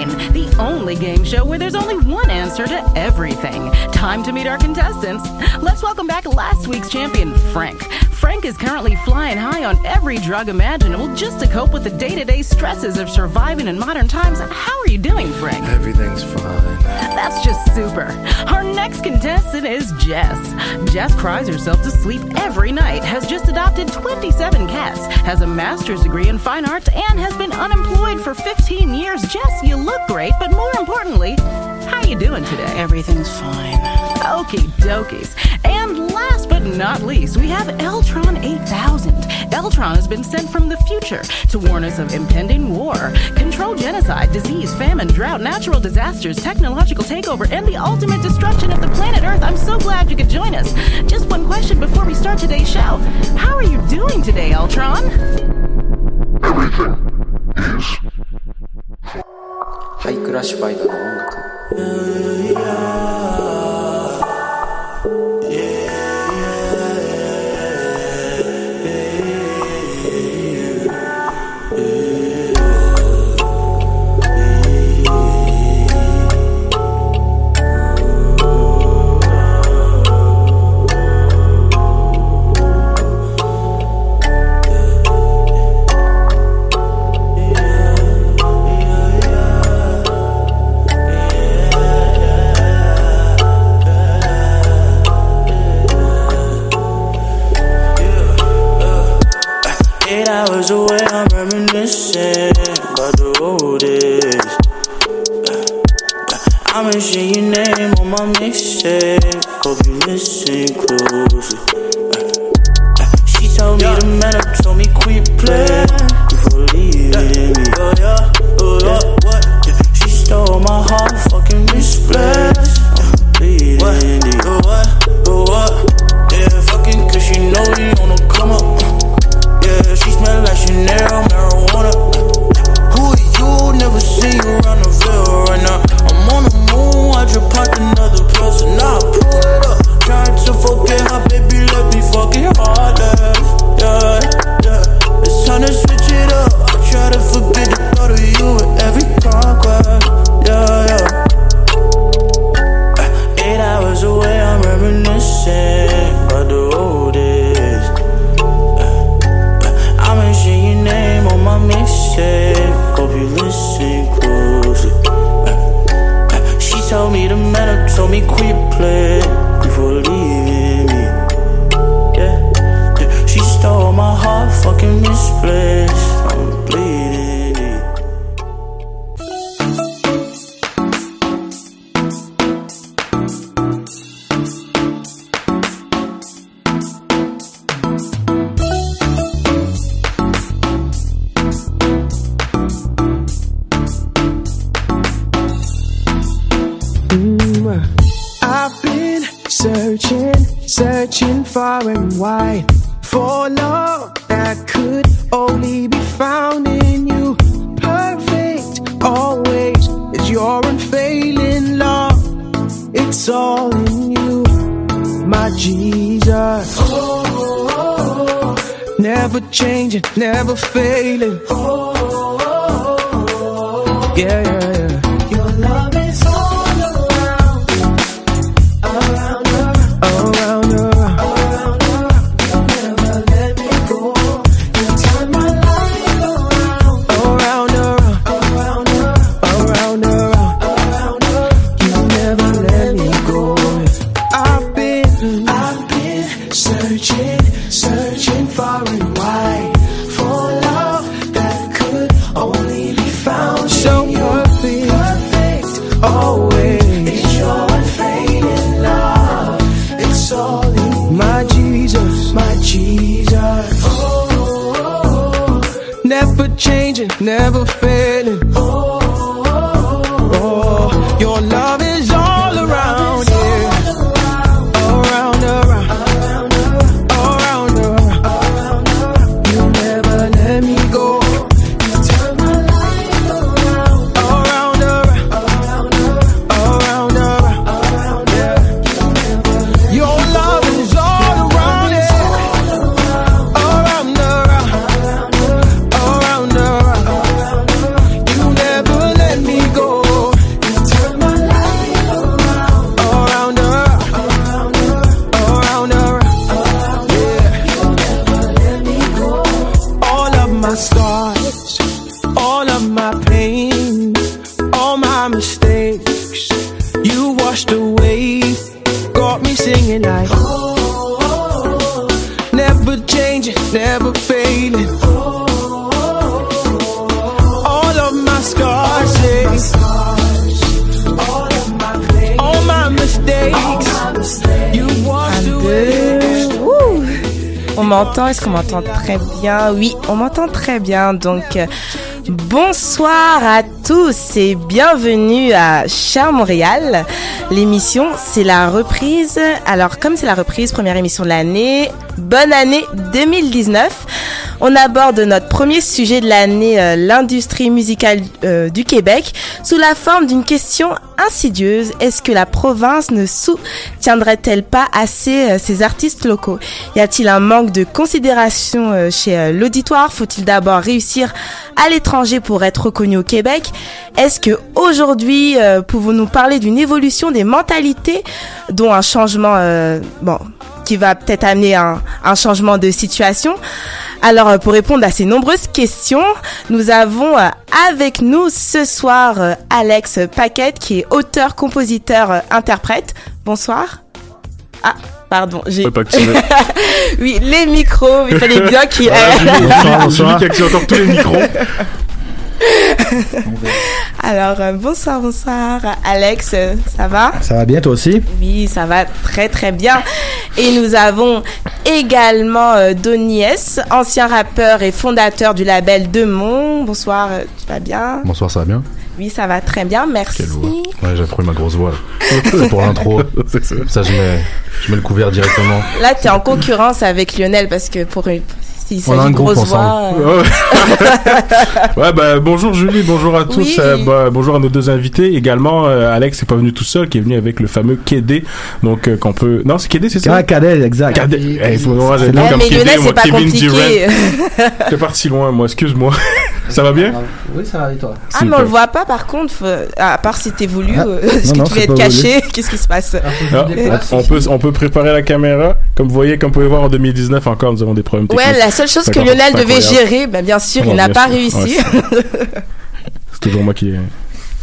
Fine, the only game show where there's only one answer to everything. Time to meet our contestants. Let's welcome back last week's champion, Frank. Frank is currently flying high on every drug imaginable just to cope with the day to day stresses of surviving in modern times. How are you doing, Frank? Everything's fine. That's just super. Our next contestant is Jess. Jess cries herself to sleep every night, has just adopted 27 cats, has a master's degree in fine arts, and has been unemployed for 15 years. Jess, you look great, but more importantly, how you doing today? Everything's fine. Okie dokies. And last but not least, we have Eltron 8000. Eltron has been sent from the future to warn us of impending war, control genocide, disease, famine, drought, natural disasters, technological takeover, and the ultimate destruction of the planet Earth. I'm so glad you could join us. Just one question before we start today's show. How are you doing today, Eltron? Everything is ハイクラッシュバイドの音楽。Très bien Oui, on m'entend très bien. Donc, euh, bonsoir à tous et bienvenue à Cher Montréal. L'émission, c'est la reprise. Alors, comme c'est la reprise, première émission de l'année, bonne année 2019. On aborde notre premier sujet de l'année, euh, l'industrie musicale euh, du Québec, sous la forme d'une question insidieuse. Est-ce que la province ne soutiendrait-elle pas assez ses artistes locaux? Y a-t-il un manque de considération euh, chez euh, l'auditoire? Faut-il d'abord réussir à l'étranger pour être reconnu au Québec? Est-ce que aujourd'hui, euh, pouvons-nous parler d'une évolution des mentalités, dont un changement, euh, bon, qui va peut-être amener un, un changement de situation? Alors, pour répondre à ces nombreuses questions, nous avons avec nous ce soir Alex Paquette, qui est auteur, compositeur, interprète. Bonsoir. Ah, pardon, j'ai... Ouais, oui, les micros, il fallait bien qu'il... Bonsoir, Julie qui active encore tous les micros. Alors, euh, bonsoir, bonsoir. Alex, euh, ça va? Ça va bien toi aussi? Oui, ça va très très bien. Et nous avons également euh, Donny S, ancien rappeur et fondateur du label Demont. Bonsoir, euh, tu vas bien? Bonsoir, ça va bien? Oui, ça va très bien, merci. Quelle voix Ouais, j'ai trouvé ma grosse voix. là. pour l'intro. ça, je mets, je mets le couvert directement. Là, tu es en concurrence avec Lionel parce que pour une... s'il On a s'agit un de groupe grosse voix... ensemble. euh, Ouais, bah, bonjour Julie, bonjour à tous. Oui. euh, bah, bonjour à nos deux invités. Également, euh, Alex n'est pas venu tout seul, qui est venu avec le fameux Kédé. Donc, euh, qu'on peut. Non, c'est Kédé, c'est ça? Ah, cadet, exact. Cadet. Eh, il faut voir, j'ai Eh, comme mais Kédé, Lionel, moi, c'est pas Kevin compliqué. Durant. T'es parti loin, moi, excuse-moi. Ça va bien? Oui, ça va et toi Ah, mais on le voit pas par contre, à part si t'es voulu, Ah, est-ce que non, tu veux c'est être caché Qu'est-ce qui se passe Ah, on, peut, on peut préparer la caméra. Comme vous voyez, comme vous pouvez voir en 2019 encore, nous avons des problèmes techniques. Ouais, la seule chose que Lionel devait gérer, ben, bien sûr, Ouais, il n'a pas sûr. réussi. Ouais, C'est toujours moi qui,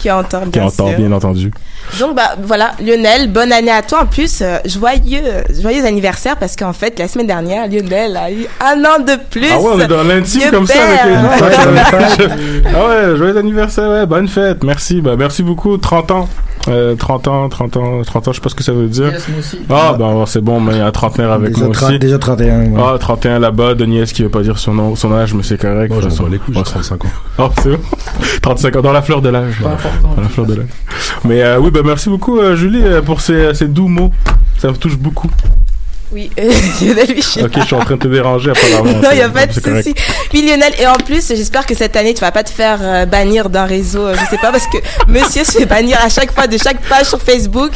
qui entend, qui bien entend, sûr. bien entendu. Donc, bah, voilà, Lionel, bonne année à toi. En plus, euh, joyeux, joyeux anniversaire parce qu'en fait, la semaine dernière, Lionel a eu un an de plus. Ah ouais, on est dans l'intime comme ça avec père. les... Ah ouais, joyeux anniversaire, ouais, bonne fête, merci, bah merci beaucoup, 30 ans. Euh, 30 ans, 30 ans, 30 ans, je sais pas ce que ça veut dire. aussi. Ah, ben c'est bon, mais il y a un trentenaire avec déjà, moi 30 aussi. déjà 31. ouais. Ah, 31 là-bas, Denis qui veut pas dire son nom, son âge, mais c'est correct. Moi, j'en sors les couilles, j'ai bon, 35 ans. Oh, c'est bon. 35 ans, dans la fleur de l'âge. Dans la fleur de l'âge. Mais euh, oui, bah merci beaucoup, euh, Julie, euh, pour ces, ces doux mots. Ça me touche beaucoup. Oui, euh, Lionel, oui, suis Ok, je suis en train de te déranger apparemment. Non, il n'y a pas de souci. Puis Lionel, et en plus, j'espère que cette année, tu vas pas te faire euh, bannir d'un réseau, euh, je sais pas, parce que monsieur se fait bannir à chaque fois de chaque page sur Facebook.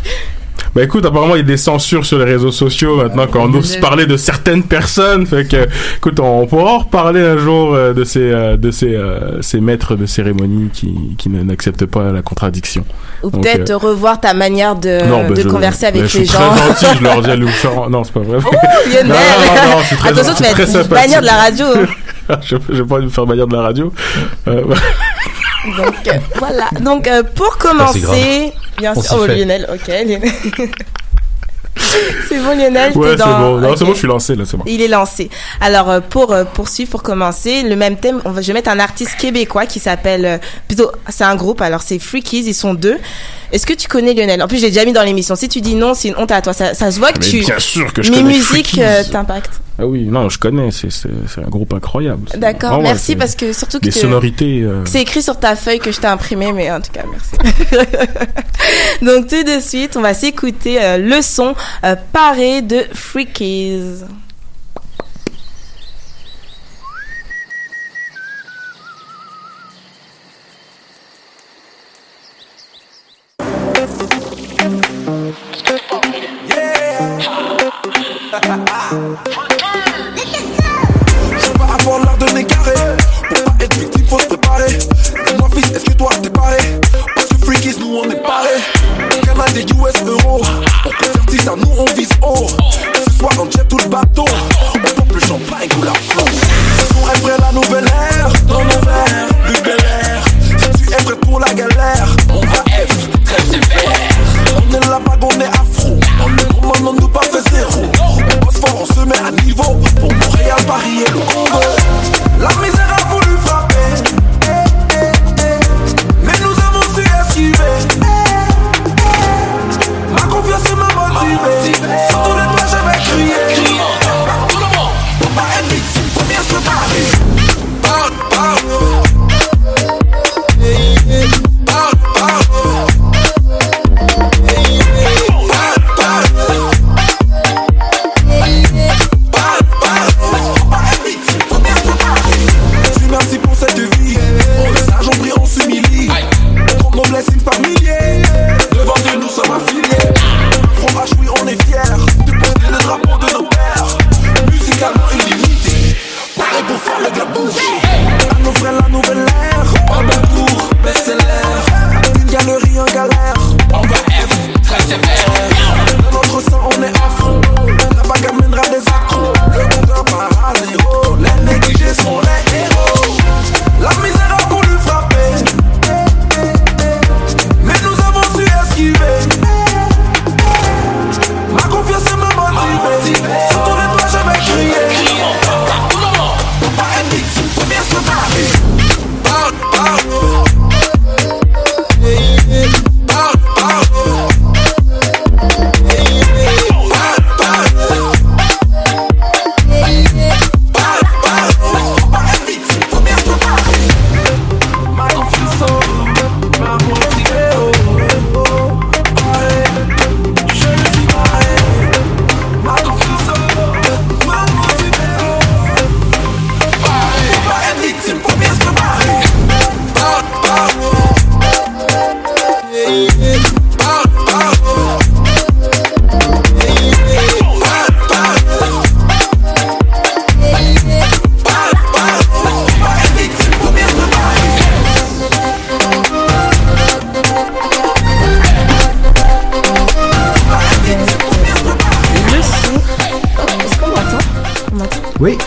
Bah écoute, apparemment il y a des censures sur les réseaux sociaux maintenant quand on ose parler de certaines personnes. Fait que, écoute, on pourra en reparler un jour euh, de ces euh, de ces euh, ces maîtres de cérémonie qui qui n'acceptent pas la contradiction. Ou peut-être euh, revoir ta manière de, non, bah, de je- converser avec bah, je les suis gens. très gentil, je leur dis faire. Non, c'est pas vrai. Lionel. Non, non, non, je suis très Attention, gentil, tu vas être bannière de la radio. je j'ai pas envie de me faire bannir de la radio. Euh, Donc euh, voilà. Donc euh, pour commencer, bien sûr. Oh fait. Lionel, ok. Lionel. c'est bon Lionel. ouais, c'est dans- bon. Non, c'est bon, je suis lancé là, c'est bon. Il est lancé. Alors euh, pour euh, poursuivre, pour commencer, le même thème, on va, je vais mettre un artiste québécois qui s'appelle euh, plutôt, c'est un groupe. Alors c'est Freakies, ils sont deux. Est-ce que tu connais Lionel? En plus, je l'ai déjà mis dans l'émission. Si tu dis non, c'est une honte à toi. Ça, ça se voit que Mais tu. bien sûr que je Mes connais musiques euh, t'impactent. Ah oui, non, je connais, c'est un groupe incroyable. D'accord, merci parce que surtout que les sonorités. euh, C'est écrit sur ta feuille que je t'ai imprimé, mais en tout cas, merci. Donc tout de suite, on va s'écouter euh, le son euh, paré de Freakies.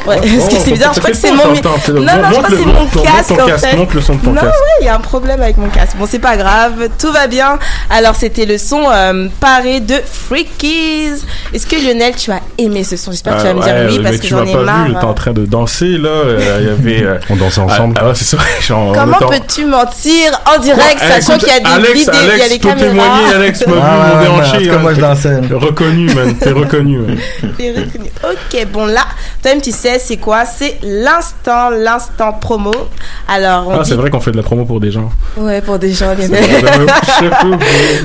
Ouais, parce que c'est bizarre, je crois que c'est mon. Non, non, je crois que le- c'est mon casque en fait. monte le son de ton non, casque. ouais, il y a un problème avec mon casque. Bon, c'est pas grave, tout va bien. Alors, c'était le son euh, paré de Freakies. Est-ce que Lionel, tu as aimé ce son? J'espère que tu vas me dire Ah ouais, oui parce que tu j'en ai pas marre. vu, j'étais en train de danser là. euh, Il y avait. euh, On dansait ensemble. Ah, ah, c'est ça. Comment peux-tu mentir en direct, Quoi, sachant qu'il y a des Alex, vidéos, il y a des caméras témoigner, Alex m'a vu Ah, mon ouais, déhanché. cas, hein, moi, je dansais. reconnu, man. T'es reconnu. T'es reconnu. Ok, bon là, toi-même tu sais, C'est quoi? C'est l'instant, l'instant promo. Alors, on Ah, dit... c'est vrai qu'on fait de la promo pour des gens. Ouais, pour des gens, oublier.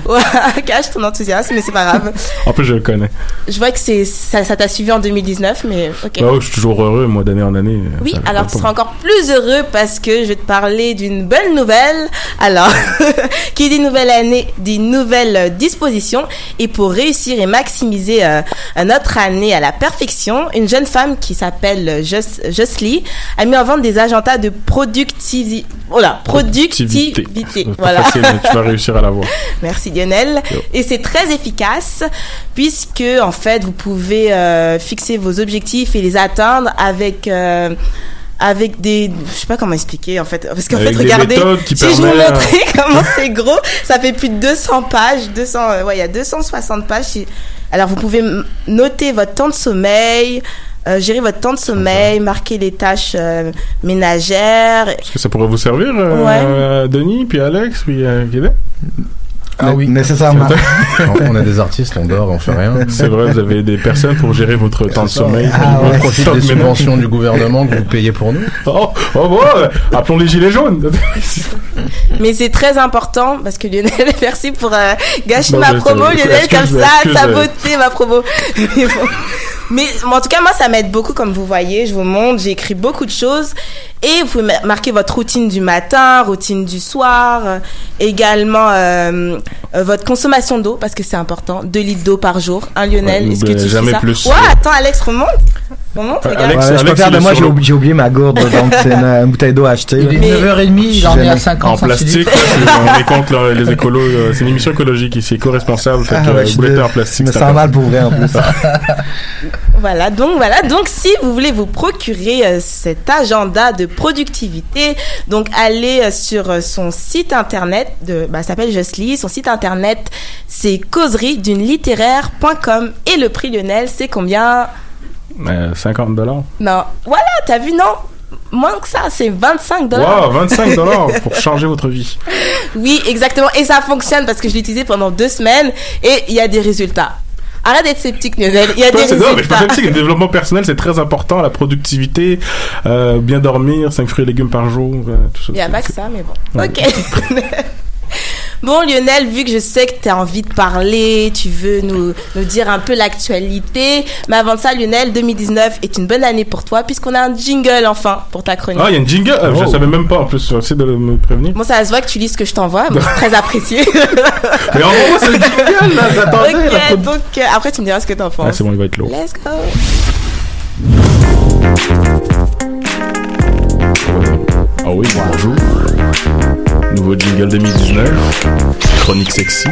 Ouais, cache ton enthousiasme, mais c'est pas grave. En plus, je le connais. Je vois que c'est ça ça t'a suivi en 2019, mais ok. Bah ouais, je suis toujours heureux, moi, d'année en année. Oui, Ça- alors tu seras encore plus heureux parce que je vais te parler d'une belle nouvelle. Alors, qui dit nouvelle année, dit nouvelle euh, disposition. Et pour réussir et maximiser euh, notre année à la perfection, une jeune femme qui s'appelle Jos- Jocely a mis en vente des agendas de productivité. Oh productivité. Voilà. facile, mais tu vas réussir à l'avoir. Merci Lionel. Yo. Et c'est très efficace puisque en fait vous pouvez euh, fixer vos objectifs et les atteindre avec euh, avec des je sais pas comment expliquer en fait parce qu'en fait regardez si je vous euh, montrais comment c'est gros ça fait plus de 200 pages 200 euh, ouais il y a 260 pages alors vous pouvez noter votre temps de sommeil euh, gérer votre temps de sommeil, marquer les tâches euh, ménagères. Est-ce que ça pourrait vous servir, euh, Ouais. euh, Denis, puis Alex, puis euh, Guédé Ah oui. Nécessairement. on est des artistes, on dort, on fait rien. C'est vrai, vous avez des personnes pour gérer votre temps de sommeil. Ah ouais. On profite des subventions du gouvernement que vous payez pour nous. Oh, oh bon, euh, appelons les gilets jaunes. Mais c'est très important parce que Lionel, merci pour euh, gâcher Non, ma promo, Lionel, comme ça, saboter ma promo. Mais, bon. Mais, bon, en tout cas, moi, ça m'aide beaucoup, comme vous voyez. Je vous montre, j'ai écrit beaucoup de choses. Et vous pouvez ma- marquer votre routine du matin, routine du soir, euh, également euh, euh, votre consommation d'eau, parce que c'est important. 2 litres d'eau par jour. Un Lionel, Ouais, est-ce que ben, tu fais jamais ça plus. Ouais, attends, Alex, remonte. Remonte, Euh, regarde. Alex, Ouais, je Alex, faire moi, j'ai oublié, ma gourde, donc c'est une, une bouteille d'eau à acheter. Il est 9h30, il en est à 50 En plastique, on est contre là, les écolos. C'est une émission écologique ici, éco-responsable. Fait Ah que en plastique. c'est sens un- mal pour vrai, en plus. Voilà, donc voilà, donc si vous voulez vous procurer euh, cet agenda de productivité, donc allez euh, sur euh, son site internet de bah s'appelle Justly, son site internet c'est causerie d'une littéraire.com et le prix Lionel, c'est combien? Euh, 50 dollars. Non, voilà, t'as vu non? Moins que ça, c'est 25 dollars. Wow, 25 dollars pour changer votre vie. Oui, exactement. Et ça fonctionne parce que je l'ai utilisé pendant deux semaines et il y a des résultats. Arrête d'être sceptique, Lionel. Il y a des Non, c'est- non, mais je résultats. que le développement personnel, c'est très important. La productivité, euh, bien dormir, 5 fruits et légumes par jour, euh, tout ça. Il n'y a pas que ça, mais bon. Ouais. Ok. bon, Lionel, vu que je sais que tu as envie de parler, tu veux nous, nous dire un peu l'actualité. Mais avant de ça, Lionel, 2019 est une bonne année pour toi, puisqu'on a un jingle enfin pour ta chronique. Ah, il y a une jingle? Euh, Je Oh. savais même pas, en plus, essayer de me prévenir. Bon, ça se voit que tu lis ce que je t'envoie, c'est très apprécié. Mais en gros, c'est le jingle, là, j'attendais. ok, donc euh, après tu me diras ce que t'en penses. Ah, c'est bon, il va être lourd. Let's go. Ah oui, bonjour. Nouveau jingle 2019. Chronique sexy.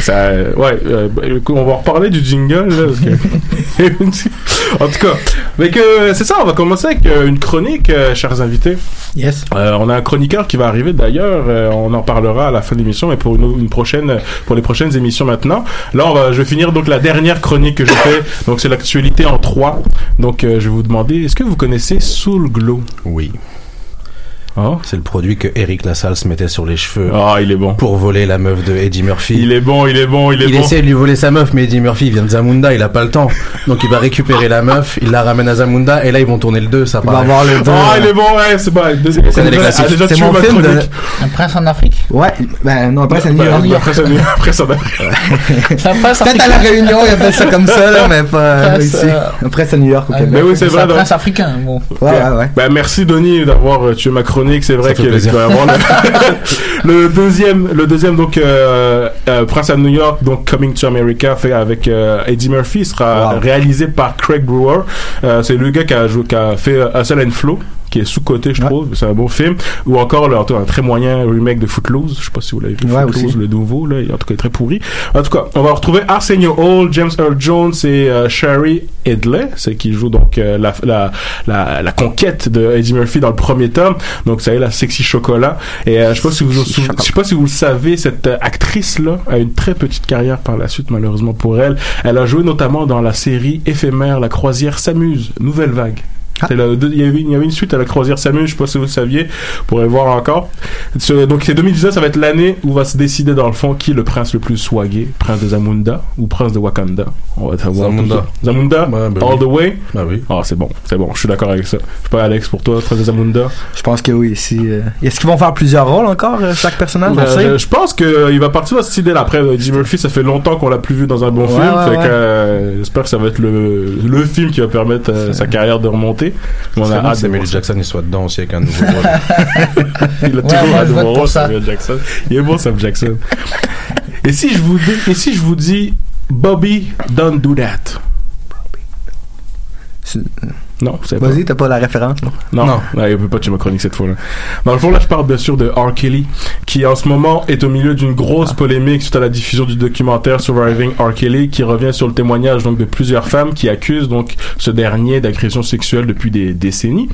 Ça, euh, ouais, euh, bah, on va reparler du jingle, là, parce que... en tout cas, mais que c'est ça, on va commencer avec euh, une chronique, euh, chers invités. Yes. Euh, on a un chroniqueur qui va arriver d'ailleurs, euh, on en parlera à la fin de l'émission, mais pour une, une prochaine, pour les prochaines émissions maintenant. Là, on va, je vais finir donc la dernière chronique que je fais, donc c'est l'actualité en trois. Donc, euh, je vais vous demander, est-ce que vous connaissez Soul Glow Oui. Oh. C'est le produit que Eric Lassalle se mettait sur les cheveux Ah, il est bon. pour voler la meuf de Eddie Murphy. Il est bon, il est bon, il est Il bon. essaie de lui voler sa meuf, mais Eddie Murphy il vient de Zamunda, il a pas le temps. Donc il va récupérer la meuf, il la ramène à Zamunda, et là ils vont tourner le 2, ça Il va paraît. avoir le dos. Ah, il est bon, ouais, c'est bon. Deuxième, les ah, C'est mon film de. Un prince en Afrique Ouais, ben non, après c'est New York. C'est un prince Peut-être à la Réunion, il appelle ça comme ça, là, mais pas euh, Prince, ici. euh, Après c'est New York Québec. Mais oui, c'est vrai, un prince africain, bon. Ouais, ouais, ouais. Bah, merci Denis d'avoir euh, tué ma chronique. C'est vrai qu'il va avoir le, le deuxième, le deuxième donc euh, euh, Prince à New York, donc Coming to America, fait avec euh, Eddie Murphy, sera Wow. réalisé par Craig Brewer. C'est le gars qui a, joué, qui a fait Hustle and Flow qui est sous-côté, je Ouais. trouve. C'est un bon film. Ou encore, là, en tout cas, un très moyen remake de Footloose. Je sais pas si vous l'avez vu. Ouais, Footloose, aussi. le nouveau, là. En tout cas, il est très pourri. En tout cas, on va retrouver Arsenio Hall, James Earl Jones et euh, Sherry Edley. C'est qui joue donc euh, la, la, la, la conquête de Eddie Murphy dans le premier tome. Donc, ça y est, la sexy chocolat. Et euh, je sais pas si vous, Sexy je sais pas si vous le savez, cette euh, actrice-là a une très petite carrière par la suite, malheureusement pour elle. Elle a joué notamment dans la série éphémère La croisière s'amuse, nouvelle vague. La- Il y, avait, il y avait une suite à la croisière Samuel, je sais pas si vous le saviez, vous pourrez voir encore. Ce- donc c'est 2019, ça va être l'année où va se décider dans le fond qui est le prince le plus swagué, prince de Zamunda ou prince de Wakanda. On va savoir Zamunda. Zamunda, bah all oui. the way? Bah oui. Ah c'est bon, c'est bon, je suis d'accord avec ça. Je sais pas Alex pour toi, prince de Zamunda? Je pense que oui. Si, euh, Est-ce qu'ils vont faire plusieurs rôles encore, euh, chaque personnage? on Euh, sait? je pense qu'il va partir dans cette idée-là. Après, euh, Eddie Murphy, ça fait longtemps qu'on l'a plus vu dans un bon Ouais, film. ouais, ouais. euh, j'espère que ça va être le, le film qui va permettre euh, sa carrière de remonter. On a hâte que Samuel. Jackson il soit dedans aussi avec un nouveau rôle. Il a toujours un nouveau rôle. Samuel Jackson. Il est bon, Sam Jackson. et si je vous dis, et si je vous dis, Bobby, don't do that. Non, c'est pas. Vas-y, t'as pas la référence, non? Non, Non. Ouais, il peut pas tuer ma chronique cette fois-là. Dans le fond, là, je parle bien sûr de R. Kelly, qui en ce moment est au milieu d'une grosse polémique suite à la diffusion du documentaire Surviving R. Kelly, qui revient sur le témoignage donc de plusieurs femmes qui accusent donc ce dernier d'agression sexuelle depuis des décennies.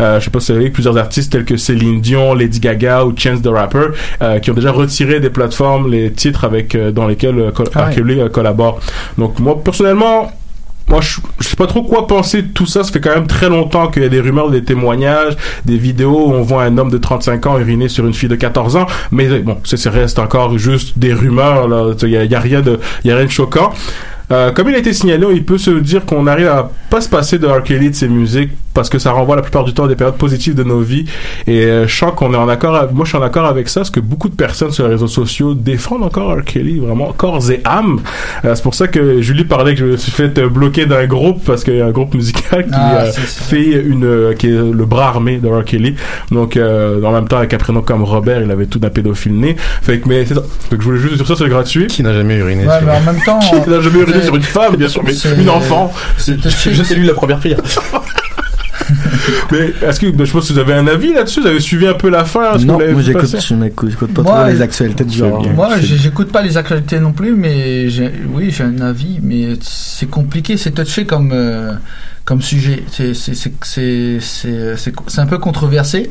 Euh, je sais pas si vous savez que plusieurs artistes tels que Céline Dion, Lady Gaga ou Chance the Rapper, euh, qui ont déjà retiré des plateformes les titres avec euh, dans lesquels euh, Ah R. Kelly euh, collabore. Donc moi personnellement moi, je, sais pas trop quoi penser de tout ça. Ça fait quand même très longtemps qu'il y a des rumeurs, des témoignages, des vidéos où on voit un homme de 35 ans uriner sur une fille de 14 ans. Mais euh, bon, ça, reste encore juste des rumeurs. Il y a, y a rien de, y choquant. Euh, comme il a été signalé, il peut se dire qu'on arrive à pas se passer de R. De ses musiques parce que ça renvoie la plupart du temps à des périodes positives de nos vies. Et euh, je sens qu'on est en accord. avec- moi, je suis en accord avec ça parce que beaucoup de personnes sur les réseaux sociaux défendent encore R. Kelly vraiment corps et âme. Euh, c'est pour ça que Julie parlait que je me suis fait euh, bloquer d'un groupe parce qu'il y a un groupe musical qui Ah, euh, fait une euh, qui est le bras armé de R. Kelly. Donc euh, en même temps avec un prénom comme Robert, il avait tout d'un pédophile né. Fait que mais c'est ça. Fait que je voulais juste dire ça, c'est gratuit. Qui n'a jamais uriné Ouais, sur- mais en même temps. Qui n'a jamais uriné sur une femme, bien sûr, mais c'est- une enfant. Je salue la première prière. Mais est-ce que, ben, je pas si vous avez un avis là-dessus, vous avez suivi un peu l'affaire que Non, moi j'écoute, je pas Moi, trop les je- actualités du genre. bien. Moi, j'écoute pas les actualités non plus, mais oui, j'ai un avis, mais c'est compliqué, c'est touché comme euh, comme sujet. C'est c'est c'est c'est c'est c'est c'est un peu controversé.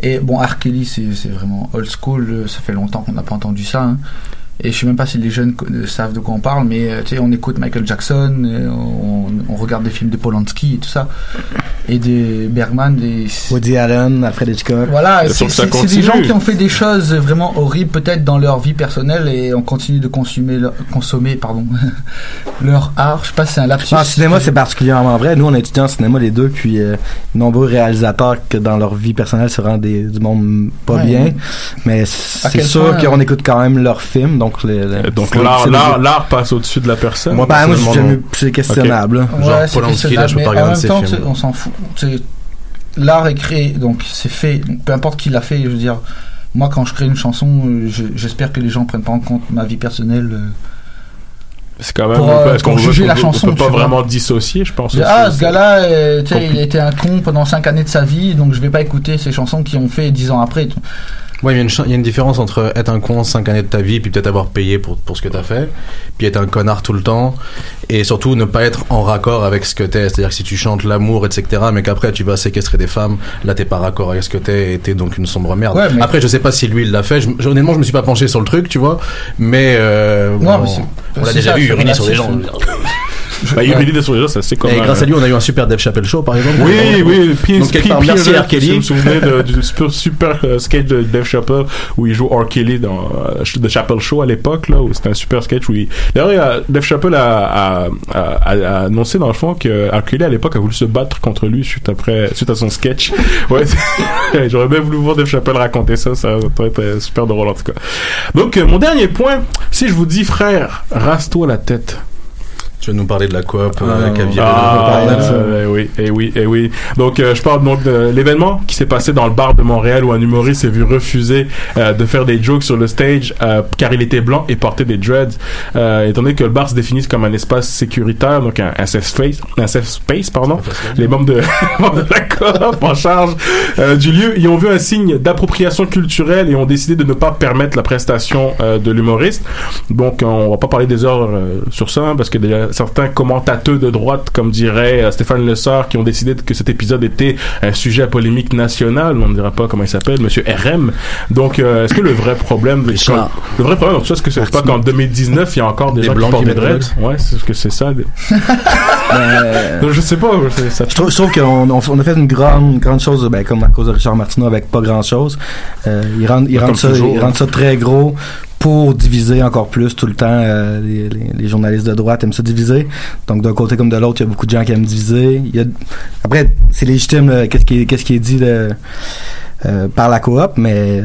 Et bon, R. Kelly, c'est c'est vraiment old school. euh, Ça fait longtemps qu'on n'a pas entendu ça. hein. Et je sais même pas si les jeunes euh, savent de quoi on parle, mais euh, tu sais, on écoute Michael Jackson, euh, on, on regarde des films de Polanski et tout ça, et des Bergman, des Woody Allen, Alfred Hitchcock. voilà, c'est des gens qui ont fait des choses vraiment horribles peut-être dans leur vie personnelle et on continue de consommer leur, consommer pardon leur art. Je sais pas si c'est un lapsus. En cinéma, c'est particulièrement vrai. Nous, on étudiants en cinéma, les deux, puis euh, nombreux réalisateurs que dans leur vie personnelle se rendent des, du monde pas Ouais, bien. ouais. Mais c'est sûr qu'on écoute quand même leurs films, donc le, le- Euh, Donc l'art, passe au-dessus de la personne. Moi, Ben, moi, c'est questionnable. Ouais, Genre c'est Polanski, là, je peux questionnable, pas mais regarder en ses même temps, on s'en fout. C'est- L'art est créé, donc c'est fait. donc peu importe qui l'a fait, je veux dire. Moi, quand je crée une chanson, euh, je- j'espère que les gens prennent pas en compte ma vie personnelle. euh. C'est quand même. Pour, euh, est-ce qu'on juger on la peut- chanson, On peut pas vois. vraiment dissocier, je pense. Ah, ce gars-là, euh, il été un con pendant 5 années de sa vie, donc je vais pas écouter ces chansons qui ont fait 10 ans après. Ouais, il y, y a une différence entre être un con 5 années de ta vie, puis peut-être avoir payé pour, pour ce que t'as fait, puis être un connard tout le temps, et surtout ne pas être en raccord avec ce que t'es. C'est-à-dire que si tu chantes l'amour, etc., mais qu'après tu vas séquestrer des femmes, là t'es pas raccord avec ce que t'es, et t'es donc une sombre merde. Ouais, mais- Après, je sais pas si lui il l'a fait, je, je- honnêtement je me suis pas penché sur le truc, tu vois, mais, euh, Non, on, mais c'est- on l'a déjà vu uriner sur des gens. Bah, uriner sur les gens, ça c'est comme. Et grâce à lui, on a eu un super Dave Chappelle Show, par exemple. Oui, oui, puis Donc, quelque part, merci R. Je me souvenais de- du super, super euh, sketch de Dave Chappelle où il joue R. Kelly dans euh, The Chappelle Show à l'époque, là, où c'était un super sketch où il... D'ailleurs, il Dave Chappelle a, annoncé dans le fond que R. Kelly à l'époque a voulu se battre contre lui suite après, suite à son sketch. Ouais, j'aurais bien voulu voir Dave Chappelle raconter ça, ça va être super drôle en tout cas. Donc, euh, mon dernier point, si je vous dis, frère, rase-toi la tête. Tu vas nous parler de la coop, Ah, euh, viré Ah, le- euh, oui, et oui, et oui. Donc, euh, je parle donc de l'événement qui s'est passé dans le bar de Montréal où un humoriste s'est vu refuser euh, de faire des jokes sur le stage euh, car il était blanc et portait des dreads. Euh, étant donné que le bar se définit comme un espace sécuritaire, donc un, un safe space, un safe space, pardon. Les membres de, la coop en charge du lieu y ont vu un signe d'appropriation culturelle et ont décidé de ne pas permettre la prestation euh, de l'humoriste. Donc, on va pas parler des heures euh, sur ça hein, parce que déjà certains commentateurs de droite, comme dirait euh, Stéphane Lessard, qui ont décidé que cet épisode était un sujet à polémique nationale. On ne dira pas comment il s'appelle, Monsieur RM. Donc, euh, est-ce que le vrai problème, de- le vrai problème est-ce que c'est pas qu'en 2019, il y a encore des, Des gens blancs qui portent des dreads? Ouais, c'est ce que c'est ça. des- Ben, je sais pas. c'est- Ça... Je trouve, je trouve qu'on on, on a fait une grande, une grande chose, ben, comme à cause de Richard Martineau, avec pas grand chose. Euh, il ça, toujours, il hein. rend ça très gros pour diviser encore plus tout le temps. euh, les, les- les journalistes de droite aiment ça diviser. Donc d'un côté comme de l'autre, il y a beaucoup de gens qui aiment diviser. Il y a, après, c'est légitime là, qu'est-ce qui, qu'est-ce qui est dit là, euh, par la coop, mais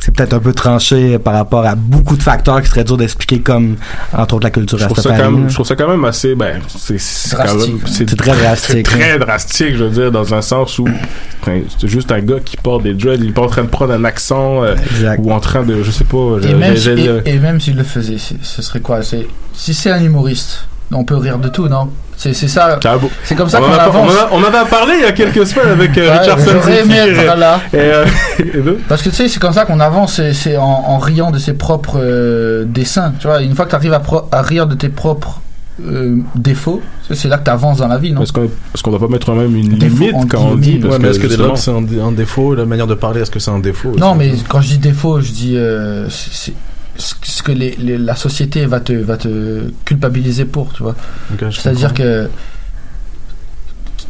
c'est peut-être un peu tranché par rapport à beaucoup de facteurs qui seraient durs d'expliquer, comme entre autres la culture Je trouve, ça quand même, je trouve ça quand même assez, ben, c'est, hein. Très drastique, C'est très hein. drastique, je veux dire, dans un sens où, c'est juste un gars qui porte des dreads, il est pas en train de prendre un accent, euh, ou en train de, je sais pas, Et je- même, si- et, et même s'il le faisait, ce serait quoi? C'est Si c'est un humoriste, on peut rire de tout, non? C'est c'est ça. C'est comme ça on qu'on avance. On, en a- on avait parlé il y a quelques semaines avec euh, Ouais, Richard j'aurais aimé Sanzifi, être euh, et, euh. Parce que tu sais, c'est comme ça qu'on avance, c'est- c'est en, en riant de ses propres euh, dessins. Tu vois, une fois que tu arrives à, pro- à rire de tes propres euh, défauts, c'est- là que tu avances dans la vie, non? Est-ce qu'on qu'on doit pas mettre même une Défaut, limite quand on dit parce mais est-ce que déjà c'est un, dé- un défaut La manière de parler, est-ce que c'est un défaut Non, mais quand je dis défaut, je dis euh, c'est ce que les, les- la société va te, va te culpabiliser pour, tu vois. C'est-à-dire que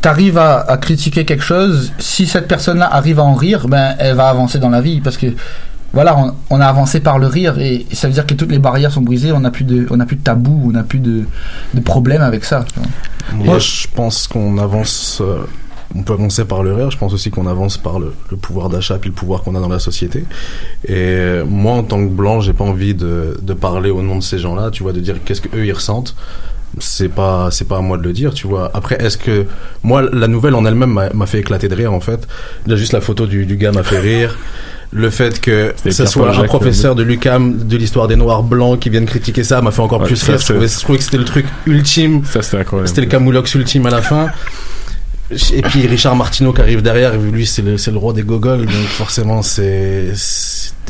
tu arrives à, à critiquer quelque chose, si cette personne-là arrive à en rire, ben elle va avancer dans la vie parce que voilà, on, on a avancé par le rire et ça veut dire que toutes les barrières sont brisées, on n'a plus de, on n'a plus de tabou, on n'a plus de, de problème avec ça. tu vois. Moi, je pense qu'on avance. euh, on peut avancer par le rire. Je pense aussi qu'on avance par le, le pouvoir d'achat puis le pouvoir qu'on a dans la société. Et euh, moi, en tant que blanc, j'ai pas envie de, de parler au nom de ces gens-là. Tu vois, de dire qu'est-ce que eux ils ressentent. C'est pas, c'est pas à moi de le dire, tu vois. Après, est-ce que moi, la nouvelle en elle-même m'a fait éclater de rire en fait. Déjà juste la photo du, du gars m'a fait rire. Le fait que ce soit un professeur de l'UCAM de l'histoire des Noirs blancs qui viennent critiquer ça m'a fait encore Ouais, plus ça, rire. Je trouvais, je trouvais que c'était le truc ultime. Ça, c'était incroyable. C'était le Camoulox ultime à la fin. Et puis Richard Martineau qui arrive derrière, lui c'est le, le roi des gogoles, donc forcément c'est.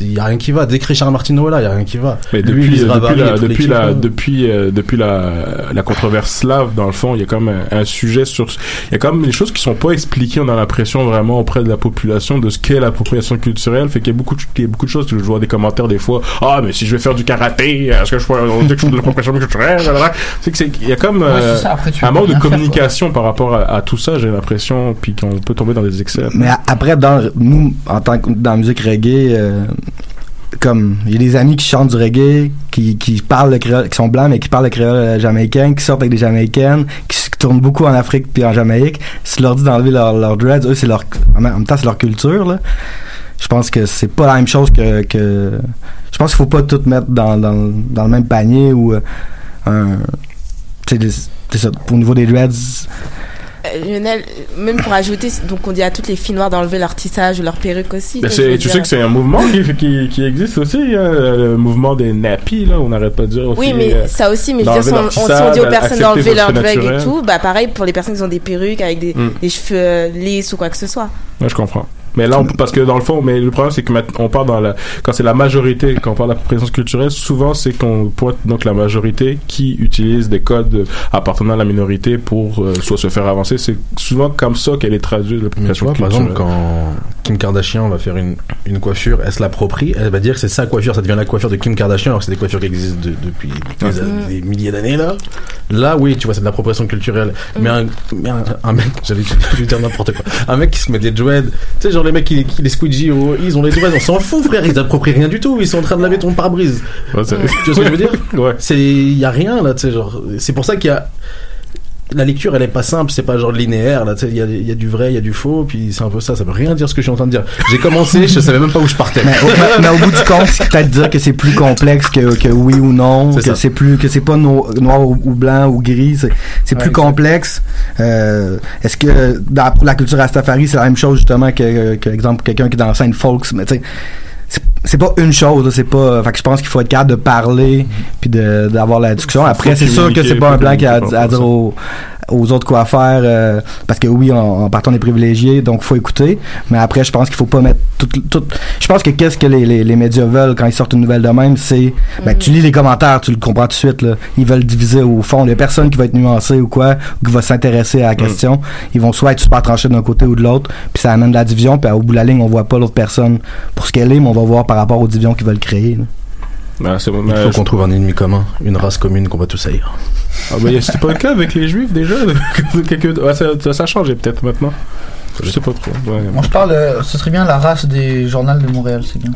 Il y a rien qui va. Dès que Richard Martineau est là, il y a rien qui va. Mais Lui, depuis, euh, depuis, la, depuis, la, là. depuis, euh, depuis la, la controverse slave, dans le fond, il y a quand même un, un sujet sur. Il y a quand même des choses qui sont pas expliquées. On a l'impression vraiment auprès de la population de ce qu'est l'appropriation culturelle. Fait qu'il y a beaucoup, de, il y a beaucoup de choses que je vois des commentaires des fois. Ah, mais si je vais faire du karaté, est-ce que je peux on dit que je de l'appropriation culturelle? C'est que c'est, il y a comme euh, ça. Après, un manque de faire, communication par rapport à, à tout ça. J'ai l'impression, puis qu'on peut tomber dans des excès. Mais après, dans, nous, en tant que dans la musique reggae, euh, comme il y a des amis qui chantent du reggae, qui, qui parlent le créole, qui sont blancs mais qui parlent le créole euh, jamaïcain, qui sortent avec des jamaïcaines, qui, tournent beaucoup en Afrique puis en Jamaïque. Si leur dis d'enlever leur, dreads, eux c'est leur, en même temps c'est leur culture là. Je pense que c'est pas la même chose que, que je pense qu'il faut pas tout mettre dans, dans, dans le même panier ou euh, un, c'est ça, au niveau des dreads. Euh, Lionel, même pour ajouter, donc on dit à toutes les filles noires d'enlever leur tissage ou leur perruque aussi. Ben, tu dire. sais que c'est un mouvement qui, qui, qui existe aussi, hein, le mouvement des nappies, là, on n'arrête pas de dire aussi. Oui, mais euh, ça aussi, mais je veux dire, si on, leur on- dit aux tissage, personnes d'enlever votre leur cheveux drag et tout, bah pareil pour les personnes qui ont des perruques avec des, Mm. des cheveux euh, lisses ou quoi que ce soit. Ouais, je comprends. Mais là, on, parce que dans le fond, mais le problème, c'est que maintenant, on parle dans la, quand c'est la majorité, quand on parle d'appropriation culturelle, souvent, c'est qu'on pointe donc la majorité qui utilise des codes appartenant à la minorité pour euh, soit se faire avancer. C'est souvent comme ça qu'elle est traduite, l'appropriation vois, par culturelle. exemple, quand Kim Kardashian va faire une, une coiffure, elle se l'approprie, elle va dire que c'est sa coiffure, ça devient la coiffure de Kim Kardashian, alors que c'est des coiffures qui existent de- depuis des, milliers d'années, là. Là, oui, tu vois, c'est de l'appropriation culturelle. Mais, un, mais un, un mec, j'allais j'allais dire n'importe quoi, un mec qui se met des dreads, tu sais, genre les mecs qui, qui les squeegee, au- ils ont les dreads, on s'en fout, frère, ils approprient rien du tout, ils sont en train de laver ton pare-brise. Ouais, Tu vois ce que je veux dire? Ouais. C'est, y a rien, là, tu sais, genre, c'est pour ça qu'il y a, la lecture elle est pas simple c'est pas genre linéaire là tu sais il y a, y a du vrai il y a du faux puis c'est un peu ça ça veut rien dire ce que je suis en train de dire j'ai commencé je savais même pas où je partais Mais au, mais- mais au bout du compte, c'est peut-être dire que c'est plus complexe que, que oui ou non, que c'est plus que c'est pas no- noir ou, ou blanc ou gris, c'est, Ouais, plus exact. complexe. Euh, est-ce que dans pour la culture rastafari, c'est la même chose justement que, que exemple quelqu'un qui est dans la scène folks, mais tu sais c'est, pas une chose, c'est pas. Fait que je pense qu'il faut être capable de parler puis d'avoir la discussion. Après, c'est sûr que c'est pas un blanc qui a, communiquer à par dire rapport au- aux autres quoi faire euh, parce que oui en, en partant des privilégiés donc faut écouter. Mais après je pense qu'il faut pas mettre tout, tout je pense que qu'est-ce que les, les, les médias veulent quand ils sortent une nouvelle de même c'est ben, tu lis les commentaires tu le comprends tout de suite là. ils veulent diviser au fond. Il y a personne qui va être nuancé ou quoi ou qui va s'intéresser à la question. Ils vont soit être super tranchés d'un côté ou de l'autre puis ça amène de la division puis au bout de la ligne on voit pas l'autre personne pour ce qu'elle est mais on va voir par rapport aux divisions qu'ils veulent créer là. Ben, c'est bon, Il ben, faut je- qu'on trouve un ennemi commun, une race commune qu'on va tous haïr. Ah bah, c'était pas le cas avec les juifs déjà? Quelques- ouais, ça, ça, ça a changé peut-être maintenant. Je sais pas trop. ouais. Moi je parle, euh, ce serait bien la race des journaux de Montréal, c'est bien.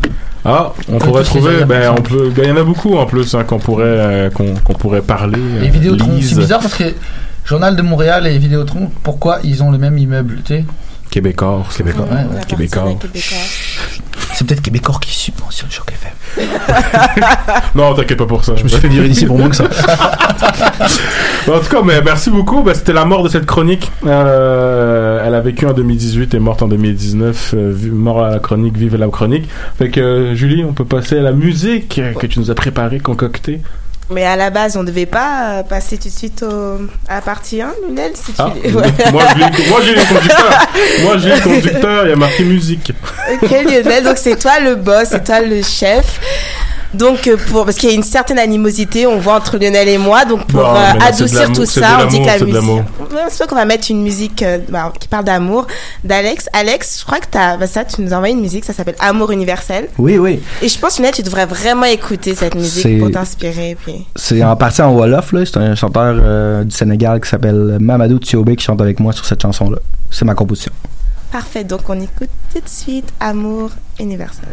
Ah, on pourrait trouver. Ben, on peut. Ben, il y en a beaucoup en plus hein, qu'on pourrait euh, qu'on qu'on pourrait parler. Les euh, Vidéotron, c'est bizarre parce que Journal de Montréal et Vidéotron, pourquoi ils ont le même immeuble, tu sais? Québécois. Québécois. Ouais, ouais. Québécois. C'est peut-être Québécois qui subventionne Choc FM. Non, t'inquiète pas pour ça. Je me suis fait virer d'ici pour moins que ça. en tout cas, mais merci beaucoup. Ben, C'était la mort de cette chronique. Euh, elle a vécu en 2018 et morte en 2019. Euh, mort à la chronique, vive la chronique. Fait que euh, Julie, on peut passer à la musique que tu nous as préparée, concoctée. Mais à la base, on devait pas euh, passer tout de suite au, à la partie 1, Lunel, si tu... Ah, Ouais. moi j'ai le conducteur. Moi j'ai le conducteur. Il y a marqué musique. Ok Lionel, donc c'est toi le boss, c'est toi le chef. Donc euh, pour parce qu'il y a une certaine animosité, on voit entre Lionel et moi. Donc pour Non, euh, adoucir tout ça, on dit que la musique. C'est qu'on va mettre une musique euh, bah, qui parle d'amour d'Alex. Alex, je crois que t'as bah, ça, tu nous as envoyé une musique, ça s'appelle Amour universel. oui oui Et je pense Lionel, tu devrais vraiment écouter cette musique pour t'inspirer. Puis C'est en partie en Wolof, là. C'est un chanteur euh, du Sénégal qui s'appelle Mamadou Thiobé qui chante avec moi sur cette chanson-là. C'est ma composition. parfait. Donc on écoute tout de suite Amour universel.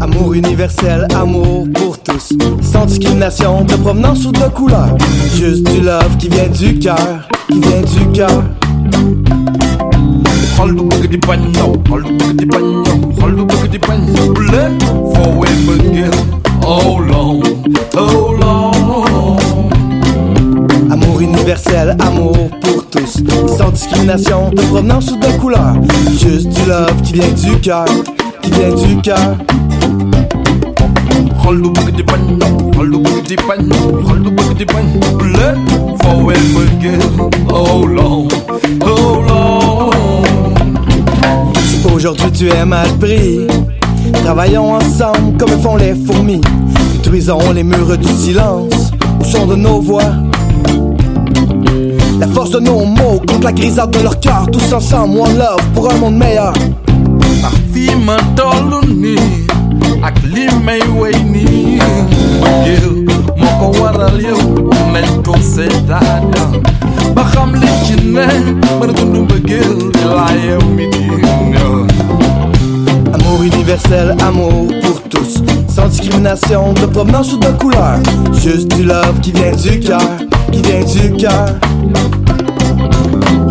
Amour universel, amour pour tous. Sans discrimination de provenance ou de couleur. Juste du love qui vient du cœur, qui vient du cœur. Hold the boogity bun, no. Hold the boogity bun, no. Hold the boogity bun, no. Blood for we begin. Oh long, oh long. Amour universel, amour pour tous. Sans discrimination de provenance ou de couleur. Juste du love qui vient du cœur, qui vient du cœur. Oh oh. Si aujourd'hui tu es mal pris, travaillons ensemble comme font les fourmis. Détruisons les murs du silence au son de nos voix? La force de nos mots contre la grisade de leur cœur, tous ensemble, one love pour un monde meilleur. Fi ma tollu nii ak li may wey nii bëggeel moo ko waral yow nañ Amour universel, amour pour tous, sans discrimination de provenance ou de couleur. Juste du love qui vient du cœur, qui vient du cœur.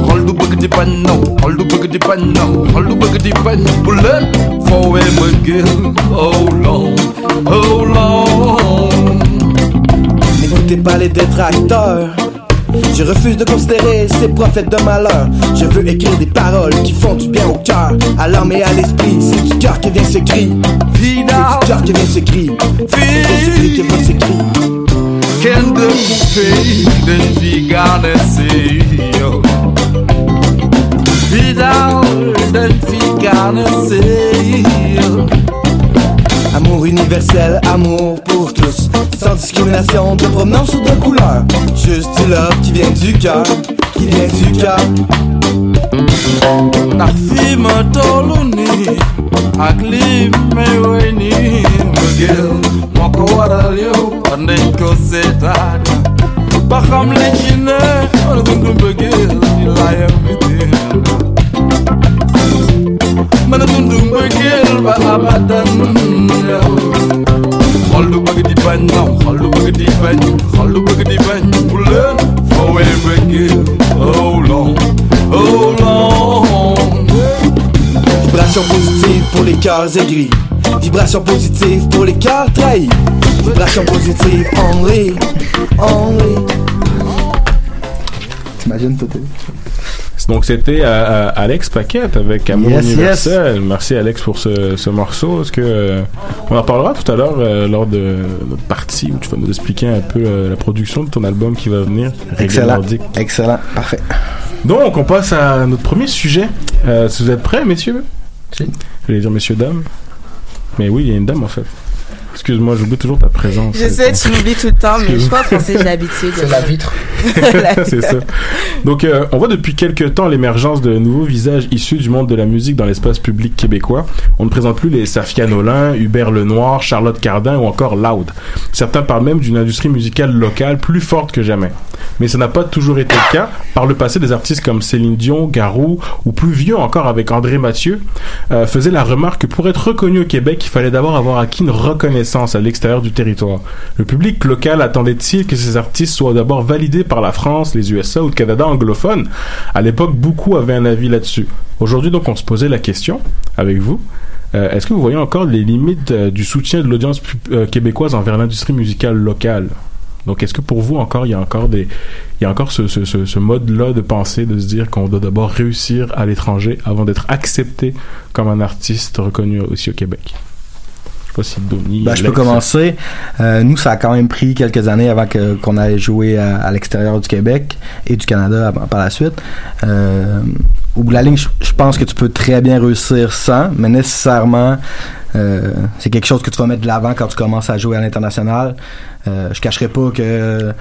xol du di bañ naw xol du di bañ naw xol du bëgg di bañ bu leen foowee bëggeel oh long oh long N'écoutez pas les détracteurs. Je refuse de considérer ces prophètes de malheur. Je veux écrire des paroles qui font du bien au cœur, à l'âme et à l'esprit. C'est du cœur que vient ce cri. C'est du cœur que vient ce cri. C'est du cri que vient ce cri. yow Amour universel, amour pour tous, sans discrimination de provenance ou de couleur. Juste du love qui vient du cœur, qui vient du cœur. ndax fii ma tollu nii ak lii may woy nii mbëggeel moo ko waral yow war nañ ko seetaan ba xam li ci ne war dund mbëggeel di laayam mi mën a dund mbëggeel ba abadan yow xol du bëgg di bañ naw xol du bëgg di bañ xol du bëgg di bañ bu leen foowee mbëggeel oh long oh long Vibration positive pour les cœurs aigris. Vibration positive pour les cœurs trahis. Vibration positive only, only. T'imagines tout Donc c'était euh, euh, Alex Paquette avec Amour Yes, universel. Merci Alex pour ce, ce morceau. Est-ce que euh, on en parlera tout à l'heure euh, lors de notre partie où tu vas nous expliquer un peu euh, la production de ton album qui va venir. Excellent. Excellent. Parfait. Donc on passe à notre premier sujet. Euh, si vous êtes prêts, messieurs? Si. Je vais dire messieurs dames. Mais oui, il y a une dame en fait. Excuse-moi, j'oublie toujours ta présence. Je sais, tu m'oublies tout le temps, mais je crois que j'ai l'habitude. C'est la vitre. c'est ça. Donc, euh, on voit depuis quelques temps l'émergence de nouveaux visages issus du monde de la musique dans l'espace public québécois. On ne présente plus les Safia Nolin, Hubert Lenoir, Charlotte Cardin ou encore Loud. Certains parlent même d'une industrie musicale locale plus forte que jamais. Mais ça n'a pas toujours été le cas. Par le passé, des artistes comme Céline Dion, Garou ou plus vieux encore avec André Mathieu euh, faisaient la remarque que pour être reconnu au Québec, il fallait d'abord avoir acquis une reconnaissance à l'extérieur du territoire. Le public local attendait-il que ces artistes soient d'abord validés par la France, les USA ou le Canada anglophone? À l'époque, beaucoup avaient un avis là-dessus. Aujourd'hui, donc, on se posait la question avec vous. Euh, Est-ce que vous voyez encore les limites euh, du soutien de l'audience euh, québécoise envers l'industrie musicale locale? Donc, est-ce que pour vous encore, il y a encore des, ce mode-là de pensée de se dire qu'on doit d'abord réussir à l'étranger avant d'être accepté comme un artiste reconnu aussi au Québec? Je sais pas si Donny. Ben, je peux commencer. Euh, nous, ça a quand même pris quelques années avant que- qu'on aille jouer à, à l'extérieur du Québec et du Canada par la suite. Euh, au bout de la ligne, je, je pense que tu peux très bien réussir sans, mais nécessairement, euh, c'est quelque chose que tu vas mettre de l'avant quand tu commences à jouer à l'international. Euh, je cacherai pas que,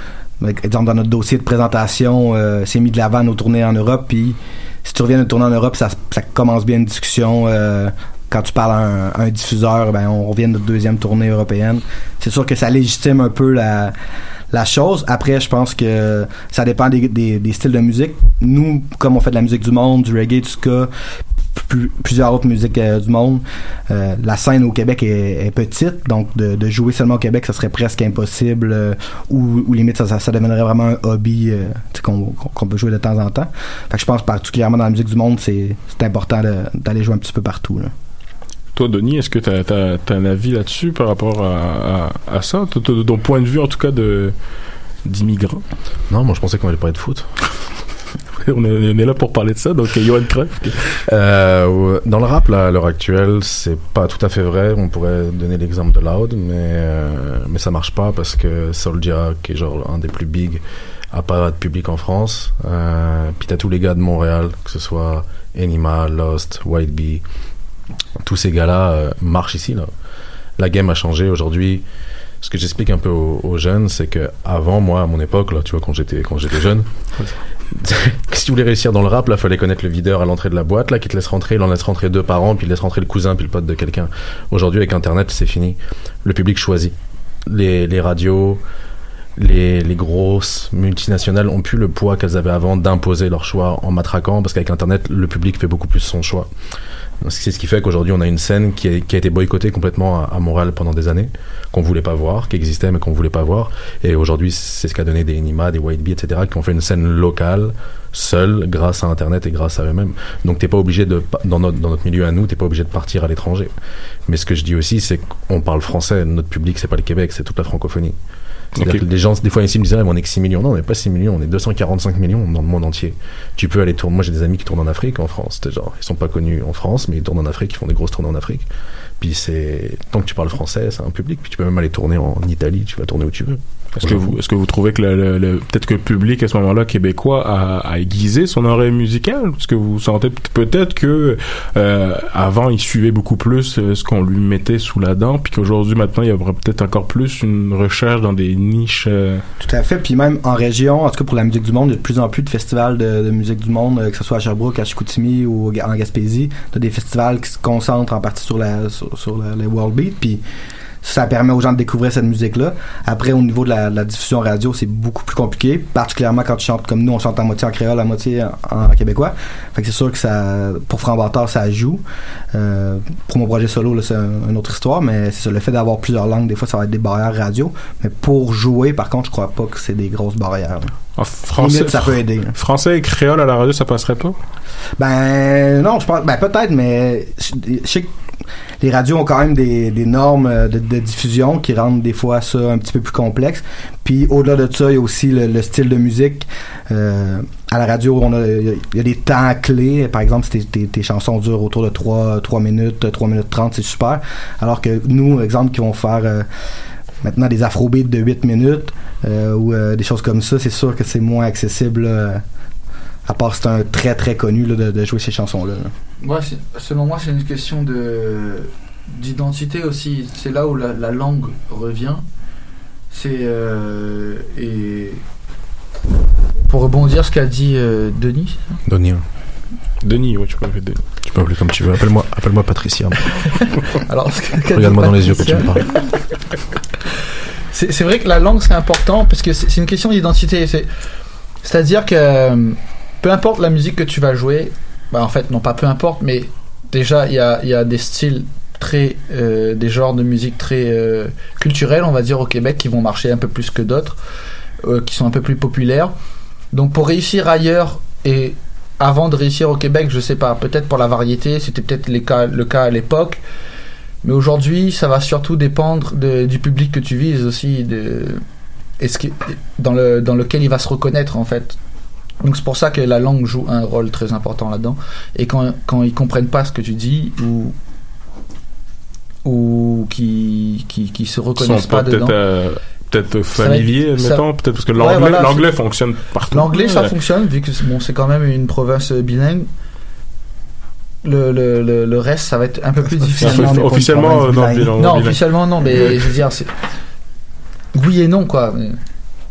exemple, dans notre dossier de présentation, euh, c'est mis de l'avant nos tournées en Europe, puis si tu reviens de tourner en Europe, ça, ça commence bien une discussion. euh, quand tu parles à un, diffuseur, ben on revient de notre deuxième tournée européenne. C'est sûr que ça légitime un peu la, chose. Après, je pense que ça dépend des, styles de musique. Nous, comme on fait de la musique du monde, du reggae, du ska, plus- plusieurs autres musiques euh, du monde, euh, la scène au Québec est, petite, donc de, jouer seulement au Québec, ça serait presque impossible, euh, ou, limite ça, deviendrait vraiment un hobby qu'on peut jouer de temps en temps. Je pense particulièrement dans la musique du monde, c'est important d'aller jouer un petit peu partout. Toi, Denis, est-ce que tu as, un avis là-dessus par rapport à, à, à ça, de- de ton point de vue en tout cas de d'immigrants? Non, moi je pensais qu'on allait parler de foot. on, est, on est là pour parler de ça, donc Johan Cruyff. Euh, dans le rap, là, à l'heure actuelle, c'est pas tout à fait vrai. On pourrait donner l'exemple de Loud, mais, euh, mais ça marche pas parce que Soulja, qui est genre un des plus big, a pas de public en France. Euh, puis t'as tous les gars de Montréal, que ce soit Enima, Lost, White Bee. Tous ces gars-là euh, marchent ici. Là. La game a changé aujourd'hui. Ce que j'explique un peu aux, jeunes, c'est que avant moi, à mon époque, là, tu vois, quand j'étais quand j'étais jeune, si tu voulais réussir dans le rap, là, fallait connaître le videur à l'entrée de la boîte, là, qui te laisse rentrer, il en laisse rentrer deux par an, puis il laisse rentrer le cousin, puis le pote de quelqu'un. Aujourd'hui, avec Internet, c'est fini. Le public choisit. Les, les radios, les, les grosses multinationales ont plus le poids qu'elles avaient avant d'imposer leur choix en matraquant, parce qu'avec Internet, le public fait beaucoup plus son choix. C'est ce qui fait qu'aujourd'hui, on a une scène qui a, été boycottée complètement à, Montréal pendant des années, qu'on voulait pas voir, qui existait mais qu'on voulait pas voir. Et aujourd'hui, c'est ce qu'a donné des Enima, des White Bee, etc., qui ont fait une scène locale, seule, grâce à Internet et grâce à eux-mêmes. Donc, t'es pas obligé de, dans notre, dans notre milieu à nous, t'es pas obligé de partir à l'étranger. Mais ce que je dis aussi, c'est qu'on parle français. Notre public, c'est pas le Québec, c'est toute la francophonie. Que les gens, des fois, ici me disaient, Ah, on est que 6 millions. Non, on n'est pas 6 millions, on est 245 millions dans le monde entier. Tu peux aller tourner. Moi, j'ai des amis qui tournent en Afrique, en France. Genre, ils sont pas connus en France, mais ils tournent en Afrique, ils font des grosses tournées en Afrique. Puis c'est, tant que tu parles français, c'est un public. Puis tu peux même aller tourner en Italie, tu vas tourner où tu veux. Est-ce que vous, est-ce que vous trouvez que le, le- le- peut-être que le public à ce moment-là québécois a, a aiguisé son oreille musicale Est-ce que vous sentez peut- peut-être que euh, avant il suivait beaucoup plus euh, ce qu'on lui mettait sous la dent, puis qu'aujourd'hui maintenant il y aura peut-être encore plus une recherche dans des niches. euh, Tout à fait. Puis même en région, en tout cas pour la musique du monde, il y a de plus en plus de festivals de, de musique du monde, euh, que ce soit à Sherbrooke, à Chicoutimi ou en Gaspésie. T'as des festivals qui se concentrent en partie sur la sur, les world beat. Puis ça permet aux gens de découvrir cette musique-là. Après, au niveau de la, diffusion radio, c'est beaucoup plus compliqué, particulièrement quand tu chantes comme nous, on chante à moitié en créole, à moitié en, en québécois. Fait que c'est sûr que ça, pour Franc Bâtard, ça joue. Euh, pour mon projet solo, là, c'est un- une autre histoire, mais c'est ça, le fait d'avoir plusieurs langues, des fois, ça va être des barrières radio. Mais pour jouer, par contre, je crois pas que c'est des grosses barrières. là. en français, Limite, ça peut aider. Français et créole à la radio, ça passerait pas? Ben non, je pense ben peut-être mais je, je sais que les radios ont quand même des, normes euh, de, diffusion qui rendent des fois ça un petit peu plus complexe. Puis au-delà de ça, il y a aussi le, le style de musique. Euh, à la radio, on a, il y a- des temps clés. Par exemple, si tes, chansons durent autour de 3, 3 minutes, 3 minutes 30, c'est super. Alors que nous, exemple, qui vont faire euh, maintenant des afrobeats de 8 minutes ou des choses comme ça, c'est sûr que c'est moins accessible. À part c'est un très très connu là, de, de jouer ces chansons-là. Moi, c'est- selon moi, c'est une question de d'identité aussi. C'est là où la, la langue revient. C'est euh, et pour rebondir ce qu'a dit euh, Denis. Denis. hein. Denis, ouais, tu peux m'appeler Denis. Tu peux appeler comme tu veux. Appelle-moi appelle Patricia. Alors, Regarde-moi dans les yeux quand tu me parles. C'est vrai que la langue c'est important parce que c'est une question d'identité. C'est- C'est-à-dire que euh, peu importe la musique que tu vas jouer, bah en fait non pas peu importe, mais déjà il y a, des styles très, euh, des genres de musique très euh, culturels on va dire au Québec qui vont marcher un peu plus que d'autres, euh, qui sont un peu plus populaires. Donc pour réussir ailleurs et avant de réussir au Québec, je sais pas, peut-être pour la variété, c'était peut-être le cas à l'époque. Mais aujourd'hui, ça va surtout dépendre du public que tu vises aussi, de, dans, le, dans lequel il va se reconnaître en fait. Donc c'est pour ça que la langue joue un rôle très important là-dedans. Et quand, quand ils comprennent pas ce que tu dis ou ou qui qui, qui se reconnaissent pas pas dedans. peut-être euh, peut-être Ça va être- familiers, ça- admettons, peut-être parce que Ouais, l'anglais voilà, l'anglais c'est- fonctionne partout. L'anglais, ça fonctionne, vu que c'est- bon, c'est quand même une province bilingue. Le, le, le, le reste, ça va être un peu plus difficile. Officiellement, euh, non, bilingue. bilingue, Non, officiellement, non, mais Ouais. je veux dire, c'est. Oui et non, quoi.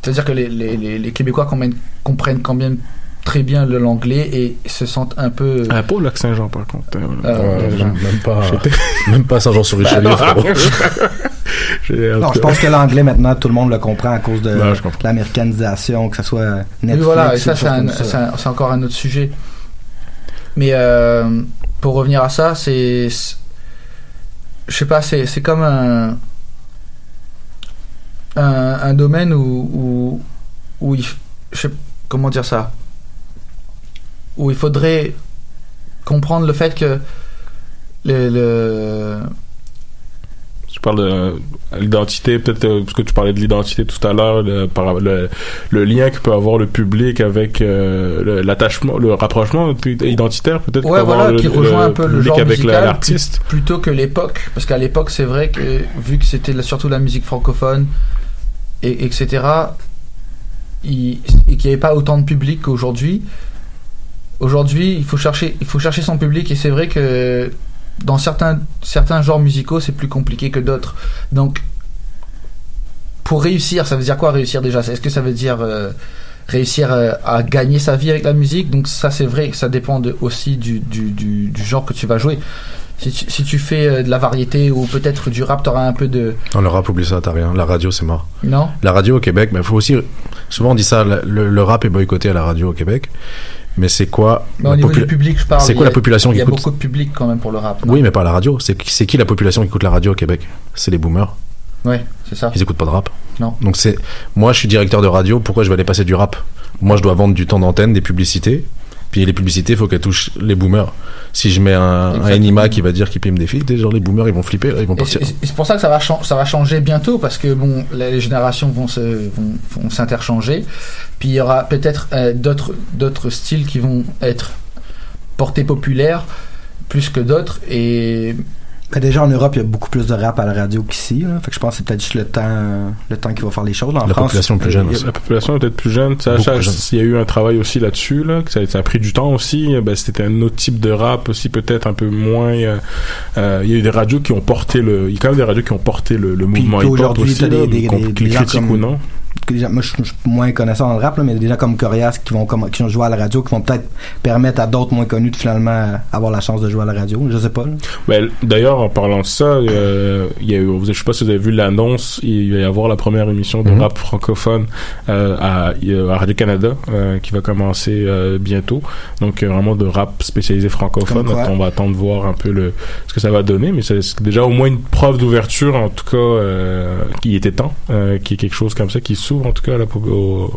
C'est-à-dire que les, les, les, les Québécois comprennent, comprennent quand même très bien le- l'anglais et se sentent un peu. Ah, pas au lac Saint-Jean, par contre. Euh, Euh, même- pas- j'étais- même pas Saint-Jean-sur-Richelieu, Bah. J'ai- Non, je pense que l'anglais maintenant tout le monde le comprend à cause de l'américanisation, que ce soit Oui, Netflix. voilà, et ou ça, c'est encore un autre sujet. Mais euh, pour revenir à ça, c'est. Je sais pas, c'est comme un. Un, un domaine où. où, où il. f- Je sais, comment dire ça? Où il faudrait comprendre le fait que. Le. le Tu parles de euh, l'identité, peut-être euh, parce que tu parlais de l'identité tout à l'heure, le, le, le lien que peut avoir le public avec euh, le- l'attachement, le rapprochement puis identitaire, peut-être. Ouais, que peut avoir voilà, le- qui rejoint le un peu le genre avec l'artiste. plut- plutôt que l'époque. Parce qu'à l'époque, c'est vrai que vu que c'était surtout la musique francophone, et, etc., et qu'il n'y avait pas autant de public qu'aujourd'hui, aujourd'hui, il faut chercher, il faut chercher son public. Et c'est vrai que dans certains, certains genres musicaux, c'est plus compliqué que d'autres. Donc, pour réussir, ça veut dire quoi réussir déjà? Est-ce que ça veut dire euh, réussir euh, à gagner sa vie avec la musique? Donc ça c'est vrai ça dépend aussi du, du genre que tu vas jouer. Si tu, si tu fais euh, de la variété ou peut-être du rap, t'auras un peu de... Non, le rap, oublie ça, t'as rien. La radio, c'est mort. Non? La radio au Québec, il faut aussi. Souvent, on dit ça, le, rap est boycotté à la radio au Québec. Mais c'est quoi Mais au la popula- public, je parle. C'est il quoi a- la population Il qui y a écoute beaucoup de public quand même pour le rap. non? Oui, mais pas à la radio. C'est qui- c'est qui la population qui écoute la radio au Québec? C'est les boomers. Ouais, c'est ça. Ils écoutent pas de rap. Non. Donc c'est moi je suis directeur de radio, pourquoi je vais aller passer du rap? Moi je dois vendre du temps d'antenne, des publicités. Puis les publicités, il faut qu'elles touchent les boomers. Si je mets un, un. Enima qui va dire qu'il pime des filles, déjà les boomers ils vont flipper, là, ils vont partir. c'est pour ça que ça va, chan- ça va changer bientôt parce que bon, les les générations vont se vont, vont s'interchanger. Puis il y aura peut-être euh, d'autres d'autres styles qui vont être portés populaires plus que d'autres et Ben, déjà en Europe, il y a beaucoup plus de rap à la radio qu'ici. là. Fait que je pense que c'est peut-être juste le temps, le temps qui va faire les choses. En La France, population est plus euh, jeune aussi. La population est peut-être plus jeune. Il y a eu un travail aussi là-dessus, là, que ça, ça a pris du temps aussi. Ben, c'était un autre type de rap aussi, peut-être un peu moins. euh, euh, il y a eu des radios qui ont porté le. Il y a quand même des radios qui ont porté le, mouvement hip-hop qu'aujourd'hui, aussi, des- là, des- des- comme- ou non. Gens- moi, je je suis moins connaissant dans le rap, là, mais des gens comme Corias qui vont comme, qui ont joué à la radio, qui vont peut-être permettre à d'autres moins connus de finalement euh, avoir la chance de jouer à la radio. Je sais pas. Ben, D'ailleurs, en parlant de ça, euh, il y a eu, je sais pas si vous avez vu l'annonce, il va y avoir la première émission de Mhm. rap francophone euh, à, à Radio-Canada euh, qui va commencer euh, bientôt. Donc euh, vraiment de rap spécialisé francophone. On va attendre de voir un peu le, ce que ça va donner, mais c'est c'est déjà au moins une preuve d'ouverture, en tout cas, euh, qui était temps, euh, qui est quelque chose comme ça qui s'ouvre. S'ouvre en tout cas là, au-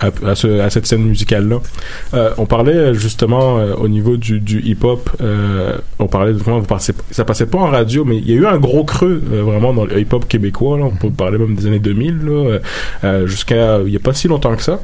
à, à ce- à cette scène musicale là. on parlait euh, justement euh, au niveau du, du hip-hop, euh, on parlait de vous passez- ça passait pas en radio, mais il y a eu un gros creux euh, vraiment dans le hip-hop québécois. Là, on peut parler même des années 2000 là, euh, euh, jusqu'à il y a pas si longtemps que ça.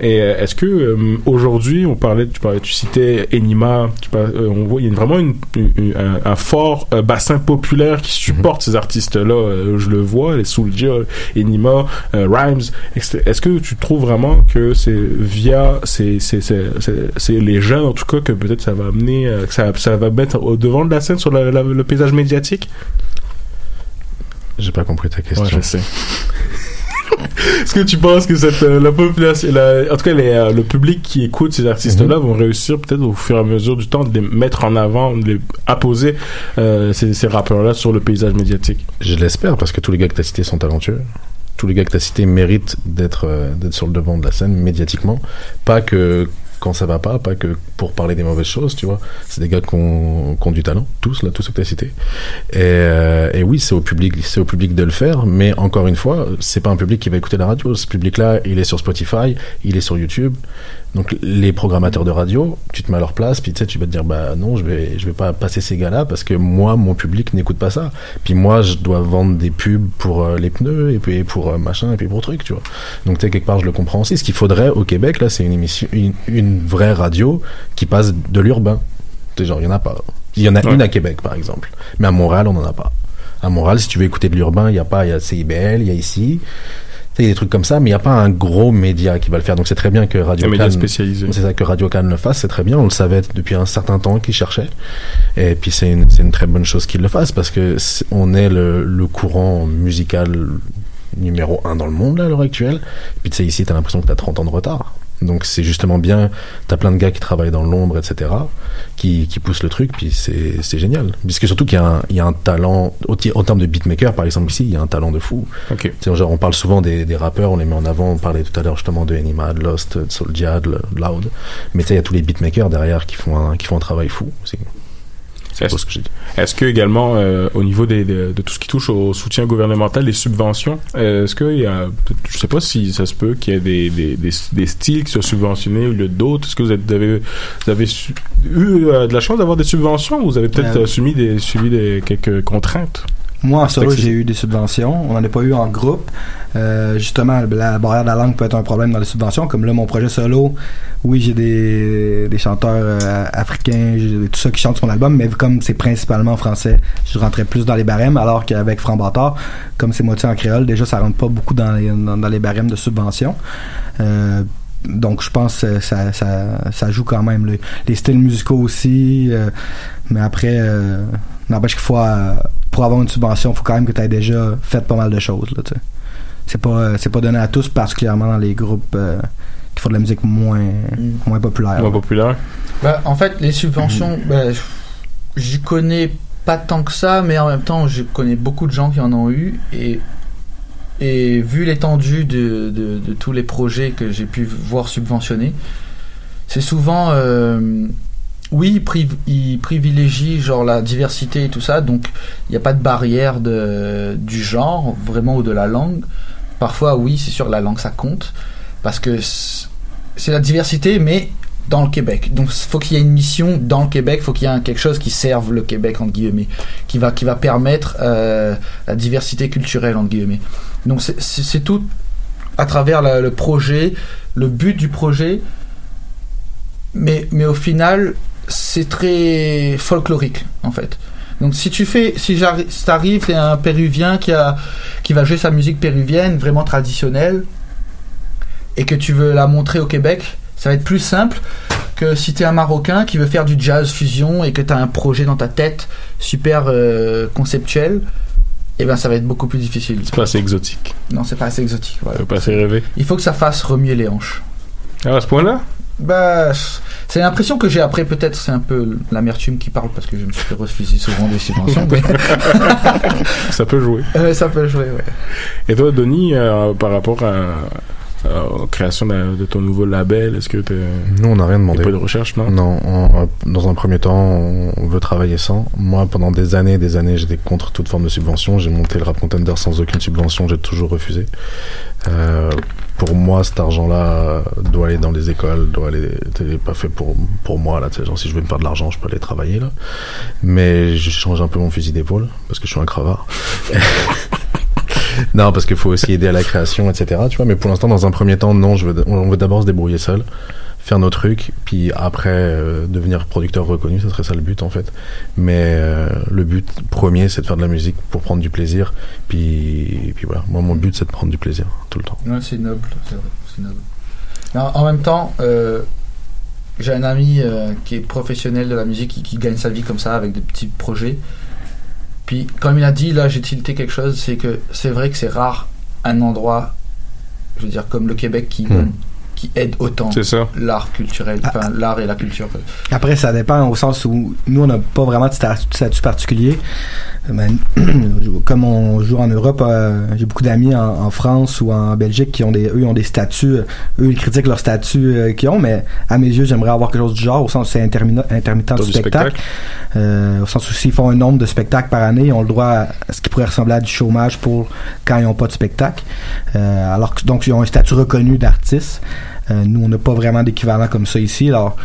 Et euh, est-ce que euh, aujourd'hui, on parlait, tu parlais, tu citais Enima, tu parlais- euh, on voit il y a vraiment une, une- une- un, un fort euh, bassin populaire qui supporte ces artistes-là. Euh, je le vois, les Soulja, Enima, euh, Rhymes. Est-ce que tu trouves vraiment que c'est via ces, ces, ces, ces- ces- les jeunes en tout cas que peut-être ça va amener, euh, que ça, ça va mettre au devant de la scène sur la- la- le paysage médiatique? J'ai pas compris ta question. Ouais, je sais. Est-ce que tu penses que cette, euh, la population, la- en tout cas les, euh, le public qui écoute ces artistes-là Mhm. vont réussir peut-être au fur et à mesure du temps de les mettre en avant, de les apposer euh, ces, ces rappeurs-là sur le paysage médiatique? Je l'espère parce que tous les gars que tu as cités sont talentueux. Tous les gars que tu as cités méritent d'être euh, sur le devant de la scène médiatiquement. Pas que quand ça va pas, pas que pour parler des mauvaises choses, tu vois. C'est des gars qui ont, qui ont du talent, tous, là, tous ceux que tu as cités. Et, euh, et oui, c'est au public, c'est au public de le faire, mais encore une fois, c'est pas un public qui va écouter la radio. Ce public-là, il est sur Spotify, il est sur YouTube. Donc les programmateurs de radio, tu te mets à leur place, puis tu sais, tu vas te dire bah non, je vais je vais pas passer ces gars-là parce que moi mon public n'écoute pas ça. Puis moi je dois vendre des pubs pour euh, les pneus et puis pour euh, machin et puis pour truc, tu vois. Donc tu sais quelque part je le comprends aussi. Ce qu'il faudrait au Québec là, c'est une émission une, une vraie radio qui passe de l'urbain. Tu sais, genre il y en a pas. Il y en a Ouais. une à Québec par exemple, mais à Montréal on en a pas. À Montréal, si tu veux écouter de l'urbain, il y a pas, il y a CIBL, il y a ici. Tu il y a des trucs comme ça, mais il n'y a pas un gros média qui va le faire. Donc c'est très bien que Radio Un Cannes-. C'est ça que Radio Cannes le fasse, c'est très bien. On le savait depuis un certain temps qu'ils cherchaient. Et puis c'est une, une très bonne chose qu'ils le fassent parce que c'est- on est le, le courant musical numéro un dans le monde là, à l'heure actuelle. Et puis tu sais, ici, t'as l'impression que t'as 30 ans de retard. Donc c'est justement bien, t'as plein de gars qui travaillent dans l'ombre, etc., qui, qui poussent le truc, puis c'est c'est génial. Puisque surtout qu'il y, a un- il y a un talent, au, en termes de beatmaker, par exemple, ici, il y a un talent de fou. Genre, on parle souvent des, des rappeurs, on les met en avant, on parlait tout à l'heure justement de Enima, de Lost, de Soulja, de Loud. Mais tu sais, il y a tous les beatmakers derrière qui font un, qui font un travail fou aussi. C'est Est-ce ce que j'ai dit. est-ce que également euh, au niveau des, de, de tout ce qui touche au soutien gouvernemental, les subventions, euh, est-ce qu'il y a, je sais pas si ça se peut qu'il y ait des, des, des, des styles qui soient subventionnés au lieu d'autres. Est-ce que vous, êtes, vous avez, vous avez su- eu euh, de la chance d'avoir des subventions ou vous avez peut-être subi des des quelques contraintes? Moi, en solo, j'ai eu des subventions. On n'en a pas eu en groupe. Euh, justement, la barrière de la langue peut être un problème dans les subventions. Comme là, mon projet solo, oui, j'ai des, des chanteurs euh, africains, tout ça qui chantent sur mon album, mais comme c'est principalement en français, je rentrais plus dans les barèmes, alors qu'avec Franc Bâtard, comme c'est moitié en créole, déjà, ça rentre pas beaucoup dans les, dans, dans les barèmes de subventions. Euh, donc, je pense que ça, ça, ça joue quand même. Les styles musicaux aussi. euh, mais après, euh, n'empêche qu'il faut, euh, pour avoir une subvention, il faut quand même que tu aies déjà fait pas mal de choses. Là, c'est pas, euh, c'est pas donné à tous, particulièrement dans les groupes euh, qui font de la musique moins, moins populaire. Moins populaire. Bah, en fait, les subventions, bah, j'y connais pas tant que ça, mais en même temps, je connais beaucoup de gens qui en ont eu. Et, et vu l'étendue de, de, de tous les projets que j'ai pu voir subventionnés, c'est souvent. euh, oui, ils privilégient genre la diversité et tout ça, donc il n'y a pas de barrière de, du genre, vraiment, ou de la langue. Parfois, oui, c'est sûr, la langue ça compte, parce que c'est la diversité, mais dans le Québec. Donc, il faut qu'il y ait une mission dans le Québec, il faut qu'il y ait quelque chose qui serve le Québec, entre guillemets, qui va, qui va permettre euh, la diversité culturelle, entre guillemets. Donc, c'est- tout à travers le projet, le but du projet, mais, mais au final, c'est très folklorique, en fait. Donc si tu fais, si t'arrives, c'est un Péruvien qui a, qui va jouer sa musique péruvienne vraiment traditionnelle, et que tu veux la montrer au Québec, ça va être plus simple que si t'es un Marocain qui veut faire du jazz fusion et que t'as un projet dans ta tête super euh, conceptuel, et ben ça va être beaucoup plus difficile. C'est pas assez exotique. Non, c'est pas assez exotique. voilà. Pas assez rêvé. Il faut que ça fasse remuer les hanches. Ah, à ce point-là? Bah, c'est l'impression que j'ai après. Peut-être c'est un peu l'amertume qui parle parce que je me suis fait refuser souvent des subventions. mais ça peut jouer. Euh, ça peut jouer, ouais. Et toi, Denis, euh, par rapport à euh, création de, de ton nouveau label Est-ce que t'es... Nous, on n'a rien demandé. Pas de recherche, non? Non, on- dans un premier temps, on, veut travailler sans. Moi, pendant des années et des années, j'étais contre toute forme de subvention. J'ai monté le Rap Contender sans aucune subvention, j'ai toujours refusé. Euh, pour moi, cet argent-là euh, doit aller dans les écoles, doit aller, c'est pas fait pour, pour moi, là, tu genre, si je veux me faire de l'argent, je peux aller travailler, là. Mais je change un peu mon fusil d'épaule, parce que je suis un crevard. non, parce qu'il faut aussi aider à la création, etc. Tu vois, mais pour l'instant, dans un premier temps, non, on veut d'abord se débrouiller seul, faire nos trucs, puis après euh, devenir producteur reconnu, ça serait ça le but en fait. Mais euh, le but premier, c'est de faire de la musique pour prendre du plaisir, puis, puis voilà. Moi, mon but, c'est de prendre du plaisir tout le temps. Ouais, c'est noble, c'est noble. En, même temps, euh, j'ai un ami qui est professionnel de la musique, qui, qui gagne sa vie comme ça avec des petits projets. Puis, comme il a dit, là, j'ai tilté quelque chose, c'est que c'est vrai que c'est rare un endroit, je veux dire, comme le Québec qui donne, qui aide autant C'est ça. l'art culturel, enfin l'art et la culture. Après, ça dépend au sens où nous, on n'a pas vraiment de sta- statut particulier. Comme on joue en Europe, euh, j'ai beaucoup d'amis en, en France ou en Belgique qui ont des, eux, ont des statuts. euh, Eux, ils critiquent leur statut euh, qu'ils ont, mais à mes yeux, j'aimerais avoir quelque chose du genre, au sens où c'est intermittent du du spectacle. spectacle. Euh, au sens où s'ils font un nombre de spectacles par année, ils ont le droit à ce qui pourrait ressembler à du chômage pour quand ils n'ont pas de spectacle. Alors que donc ils ont un statut reconnu d'artiste. Nous, on n'a pas vraiment d'équivalent comme ça ici. Alors,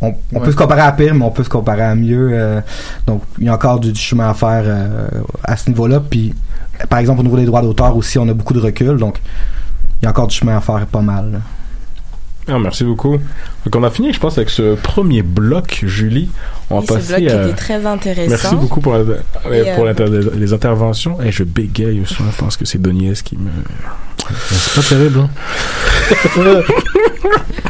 on, on Ouais. peut se comparer à pire, mais on peut se comparer à mieux. euh, donc, il y a encore du, du chemin à faire euh, à ce niveau-là. Puis, par exemple, au niveau des droits d'auteur aussi, on a beaucoup de recul. Donc, il y a encore du chemin à faire pas mal. là. Ah, merci beaucoup. Donc, on a fini, je pense, avec ce premier bloc, Julie. On va Oui, ce passer bloc à... était très intéressant. Merci beaucoup pour, la- euh, euh, les interventions. Et je bégaye, je pense que c'est Doniez qui me... C'est pas terrible, hein.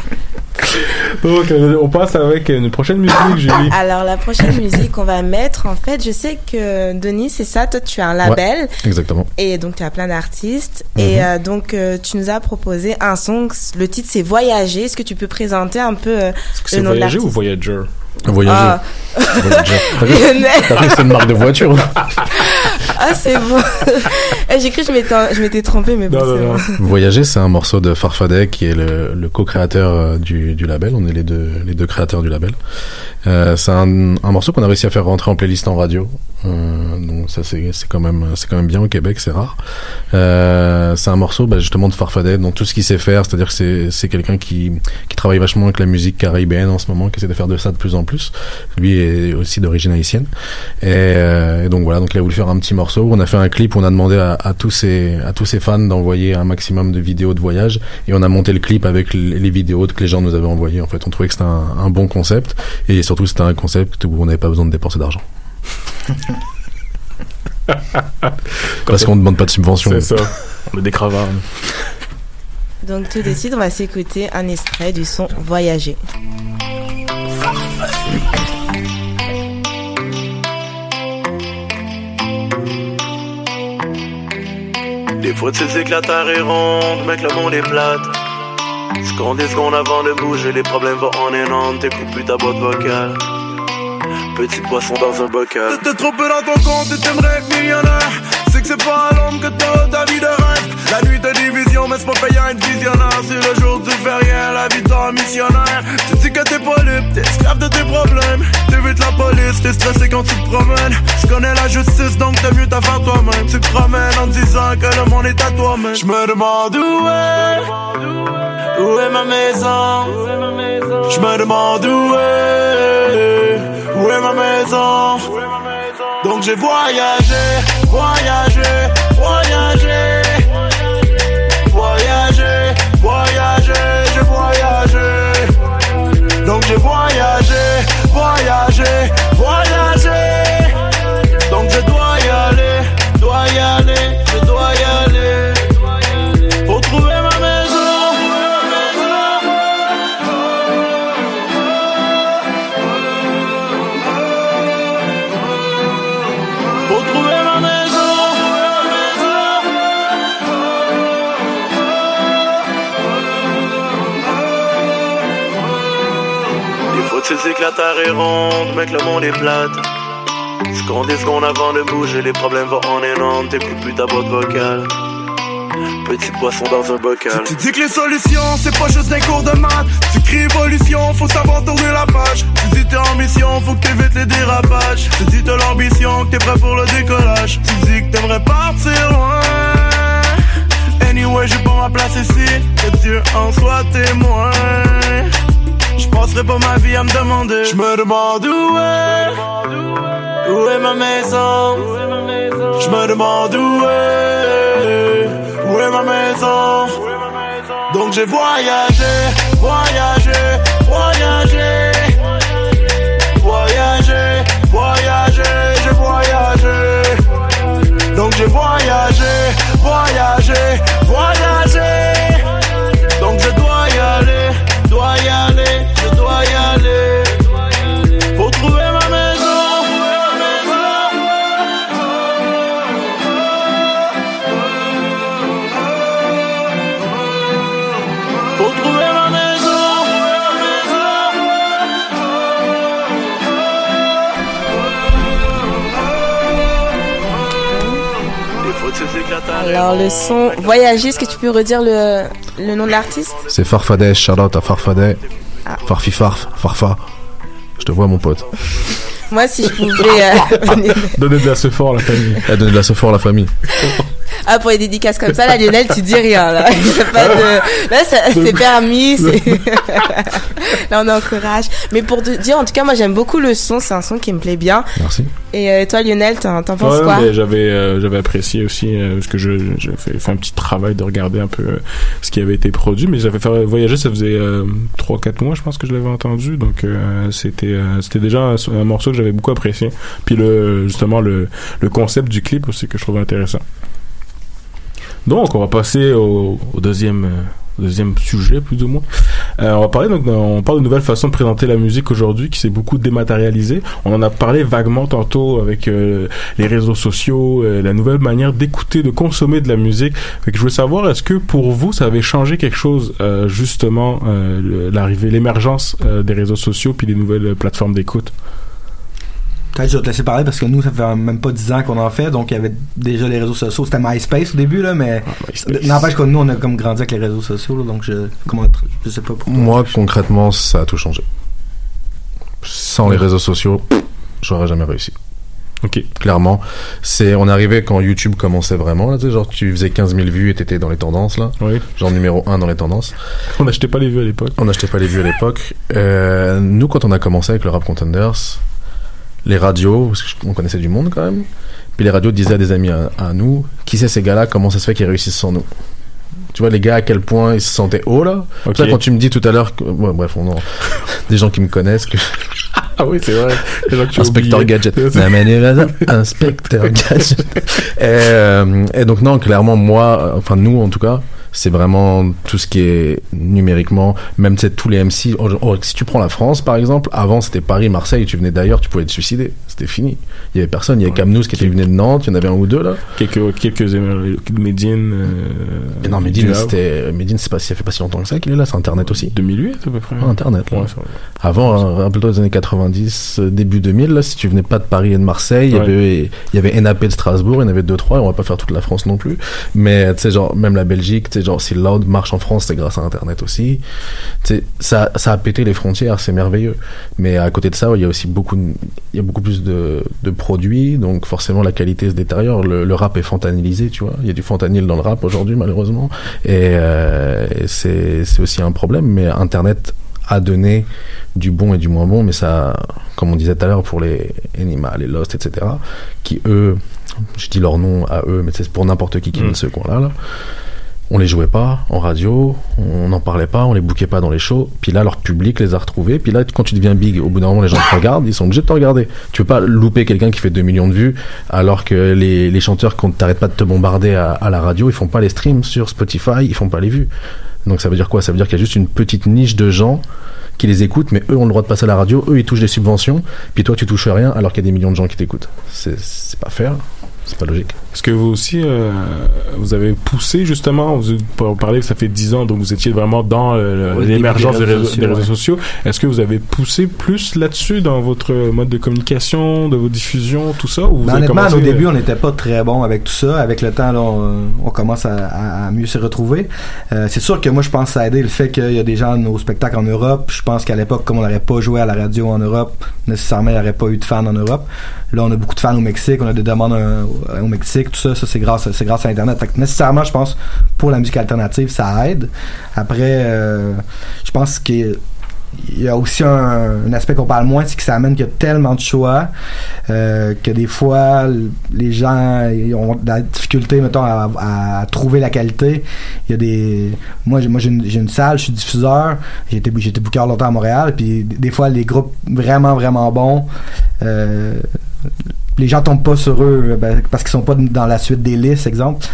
Donc, on passe avec une prochaine musique, Julie. Alors la prochaine musique qu'on va mettre, en fait, je sais que Denis, c'est ça, toi tu as un label. Ouais, exactement. Et donc tu as plein d'artistes. Et Mhm. euh, donc euh, tu nous as proposé un son, le titre c'est Voyager. Est-ce que tu peux présenter un peu euh, C'est le nom de Voyager ou Voyager? Voyager. Ah. Voyager. T'as vu- c'est une marque de voiture. Ah c'est bon. Eh, J'ai cru que je m'étais, je m'étais trompée, mais bon, c'est bon. Voyager, c'est un morceau de Farfadet qui est le, le co-créateur euh, du, du label. On est les deux, les deux créateurs du label. Euh, c'est un, un morceau qu'on a réussi à faire rentrer en playlist en radio. Euh, donc ça c'est c'est quand même c'est quand même bien au Québec, c'est rare. Euh, c'est un morceau bah, justement de Farfadet dans tout ce qu'il sait faire, c'est-à-dire que c'est c'est quelqu'un qui qui travaille vachement avec la musique caribéenne en ce moment, qui essaie de faire de ça de plus en plus. Lui est aussi d'origine haïtienne. Et, euh, et donc voilà, donc il a voulu faire un petit morceau. On a fait un clip, où on a demandé à, à tous ses à tous ses fans d'envoyer un maximum de vidéos de voyage et on a monté le clip avec les, vidéos que les gens nous avaient envoyées. En fait, on trouvait que c'était un, un bon concept et surtout c'était un concept où on n'avait pas besoin de dépenser d'argent. Parce qu'on ne demande pas de subvention. C'est ça. On est des. Donc tout de suite, on va s'écouter un extrait du son Voyager. Des fois tu sais que la terre est ronde, que le monde est plate. Qu'on dit, ce qu'on avant de bouger, les problèmes vont en énorme, t'écoutes plus ta boîte vocale. Petit poisson dans un bocal. T'es trop peu dans ton compte et t'aimerais être millionnaire. C'est que c'est pas à l'ombre que t'as ta vie de rêve. La nuit de division, mais c'est pas payant être visionnaire. C'est le jour tu fais rien, la vie d'un missionnaire. Tu dis que t'es pas t'es esclave de tes problèmes. T'évites la police, t'es stressé quand tu te promènes. Je connais la justice, donc t'as mieux t'à faire toi-même. Tu te promènes en disant que le monde est à toi-même. Je me demande où est, où est ma maison? Je me demande où est, où est Donc j'ai voyagé, voyagé, voyagé. Voyagé, voyagé, j'ai voyagé. Donc j'ai voyagé, voyagé. Que la terre est ronde, mais le monde est plate. Dit, ce qu'on avant de bouger, les problèmes vont en énorme, t'écoutes plus ta boîte vocale. petit poisson dans un bocal. Tu dis que les solutions, c'est pas juste des cours de maths. Tu cries évolution, faut savoir tourner la page. Tu dis t'es en mission, faut que t'évites les dérapages. Tu dis t'as l'ambition, que t'es prêt pour le décollage. Tu dis que t'aimerais partir loin. Anyway, j'ai pas ma place ici, que Dieu en soit témoin. Je passerai pas ma vie à me demander. Je me demande où est, où est ma maison? Je me demande où est, où est ma maison? Donc j'ai voyagé, voyagé, voyagé. Voyagé, voyagé, j'ai voyagé. Donc j'ai voyagé, voyagé, voyagé. Alors le son Voyager, est-ce que tu peux redire le, le nom de l'artiste? C'est Farfadet, Charlotte à Farfadet. Ah. Farfi Farf, Farfa. Je te vois, mon pote. Moi, si je pouvais... euh, Donner de la ce fort à la famille. Elle donne de la sephora à la famille. Ah, pour les dédicaces comme ça, là, Lionel, tu dis rien, là. Pas de... Là, c'est permis, là, on encourage. Mais pour te dire, en tout cas, moi, j'aime beaucoup le son, c'est un son qui me plaît bien. Merci. Et euh, toi, Lionel, t'en penses Ouais, quoi j'avais euh, j'avais apprécié aussi euh, parce que je j'ai fait, fait un petit travail de regarder un peu ce qui avait été produit mais j'avais fait voyager ça faisait euh, trois quatre mois je pense que je l'avais entendu donc c'était c'était déjà un, un morceau que j'avais beaucoup apprécié puis le justement le le concept du clip aussi que je trouvais intéressant donc on va passer au, deuxième euh, deuxième sujet plus ou moins. Euh, on va parler donc on parle de nouvelles façons de présenter la musique aujourd'hui qui s'est beaucoup dématérialisée. On en a parlé vaguement tantôt avec euh, les réseaux sociaux la nouvelle manière d'écouter de consommer de la musique. Je voulais savoir est-ce que pour vous ça avait changé quelque chose justement l'arrivée l'émergence des réseaux sociaux puis les nouvelles plateformes d'écoute? Peut-être je vais te laisser parler parce que nous, ça fait même pas 10 ans qu'on en fait, donc il y avait déjà les réseaux sociaux. C'était MySpace au début, là, mais n'empêche que nous, on a comme grandi avec les réseaux sociaux, là, donc je, comment, je sais pas pourquoi. Moi, concrètement, ça a tout changé. Sans les réseaux sociaux, j'aurais jamais réussi. Ok. Clairement, c'est on est arrivé quand YouTube commençait vraiment là, tu sais, genre tu faisais 15 000 vues et t'étais dans les tendances là. Oui. Genre numéro 1 dans les tendances. On n'achetait pas les vues à l'époque. On n'achetait pas les vues à l'époque. Euh, nous, quand on a commencé avec le Rap Contenders, les radios, parce qu'on connaissait du monde quand même, puis les radios disaient à des amis à, à nous, qui c'est ces gars-là, comment ça se fait qu'ils réussissent sans nous? Tu vois les gars à quel point ils se sentaient hauts là? Ça, quand tu me dis tout à l'heure, que, ouais, bref, on en- des gens qui me connaissent, que ah oui c'est vrai Inspecteur. Gadget. Inspecteur Gadget. Et, euh, et donc non, clairement moi, euh, enfin nous en tout cas, c'est vraiment tout ce qui est numériquement, même tous les MC. oh, oh, si tu prends la France par exemple, avant c'était Paris, Marseille, tu venais d'ailleurs, tu pouvais te suicider, c'était fini. Il y avait personne, il y avait Camnous qui était venu de Nantes, il y en avait un ou deux là. quelques quelques euh, Medine euh, Mais non, Havre. c'était Medine, c'est pas ça fait pas si longtemps que ça qu'il est là, c'est Internet aussi. 2008 à peu près Ah, Internet. là. Ouais. Avant, rappelle-toi des années 90, euh, début 2000, là, si tu venais pas de Paris et de Marseille, il y avait, il y avait NAP de Strasbourg, il y en avait deux, trois, et on va pas faire toute la France non plus. Mais, tu sais, genre, même la Belgique, tu sais, genre, si Loud marche en France, c'est grâce à Internet aussi. Tu sais, ça, ça a pété les frontières, c'est merveilleux. Mais à côté de ça, il y a aussi beaucoup, de- il y a beaucoup plus de, de produits, donc forcément la qualité se détériore. Le, le rap est fentanylisé, tu vois. Il y a du fentanyl dans le rap aujourd'hui, malheureusement. Et, euh, c'est, c'est aussi un problème, mais Internet a donné du bon et du moins bon, mais ça, comme on disait tout à l'heure pour les Enima, les Lost, etc., qui eux, je dis leur nom à eux, mais c'est pour n'importe qui qui vient de ce coin-là, là, on les jouait pas en radio, on n'en parlait pas, on les bouquait pas dans les shows, puis là leur public les a retrouvés, puis là quand tu deviens big, au bout d'un moment les gens te regardent, ils sont obligés de te regarder. Tu peux pas louper quelqu'un qui fait 2 millions de vues, alors que les, les chanteurs quand t'arrêtes pas de te bombarder à, à la radio, ils font pas les streams sur Spotify, ils font pas les vues. Donc ça veut dire quoi? Ça veut dire qu'il y a juste une petite niche de gens qui les écoutent, mais eux ont le droit de passer à la radio, eux ils touchent des subventions, puis toi tu touches rien alors qu'il y a des millions de gens qui t'écoutent. C'est c'est pas fair, c'est pas logique. Est-ce que vous aussi, euh, vous avez poussé justement, vous vous parlez que ça fait 10 ans, donc vous étiez vraiment dans l'émergence des des réseaux, réseaux des réseaux sociaux, sociaux. Est-ce que vous avez poussé plus là-dessus dans votre mode de communication, de vos diffusions, tout ça ou vous Ben, avez honnêtement, commencé, au début, euh, on n'était pas très bon avec tout ça. Avec le temps, là, on, on commence à, mieux se retrouver. Euh, c'est sûr que moi, je pense que ça a aidé le fait qu'il y a des gens de nos spectacles en Europe. Je pense qu'à l'époque, comme on n'aurait pas joué à la radio en Europe, nécessairement, il n'y aurait pas eu de fans en Europe. Là, on a beaucoup de fans au Mexique, on a des demandes au Mexique, tout ça, ça c'est grâce, c'est grâce à Internet. Nécessairement, je pense, pour la musique alternative, ça aide. Après, euh, je pense que il y a aussi un, aspect qu'on parle moins, c'est que ça amène qu'il y a tellement de choix euh, que des fois les gens ont de la difficulté, mettons, à, trouver la qualité. Il y a des, moi, j'ai, moi j'ai une, salle, je suis diffuseur, j'ai été booker longtemps à Montréal, puis des fois les groupes vraiment vraiment bons. euh, les gens tombent pas sur eux ben, parce qu'ils sont pas dans la suite des listes, exemple.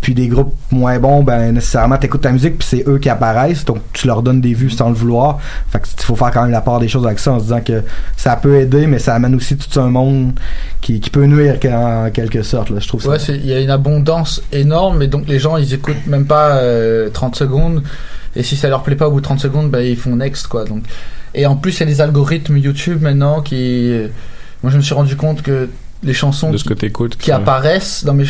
Puis des groupes moins bons, ben nécessairement t'écoutes ta musique puis c'est eux qui apparaissent, donc tu leur donnes des vues sans le vouloir. Fait que il faut faire quand même la part des choses avec ça en se disant que ça peut aider, mais ça amène aussi tout un monde qui, peut nuire en quelque sorte. Là, je trouve il y a une abondance énorme, et donc les gens ils écoutent même pas euh, 30 secondes, et si ça leur plaît pas au bout de 30 secondes, bah, ils font next quoi. Donc, et en plus, il y a les algorithmes YouTube maintenant qui. euh, Moi je me suis rendu compte que les chansons de qui, que apparaissent. Dans mes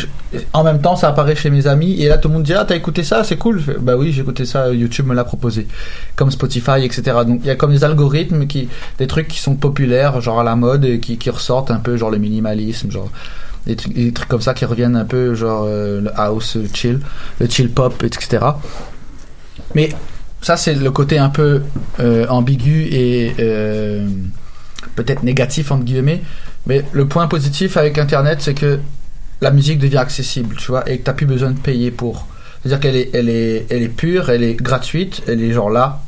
en même temps ça apparaît chez mes amis. Et là tout le monde dit ah t'as écouté ça? C'est cool. Fais, bah oui j'ai écouté ça. YouTube me l'a proposé. Comme Spotify etc donc il y a comme des algorithmes qui des trucs qui sont populaires genre à la mode et qui, qui ressortent un peu genre le minimalisme genre des, trucs- des trucs comme ça qui reviennent un peu genre euh, le house le chill le chill pop etc mais ça c'est le côté un peu euh, ambigu et euh, peut-être négatif entre guillemets mais le point positif avec internet c'est que la musique devient accessible tu vois et que t'as plus besoin de payer pour c'est à dire qu'elle est elle est elle est pure elle est gratuite elle est genre là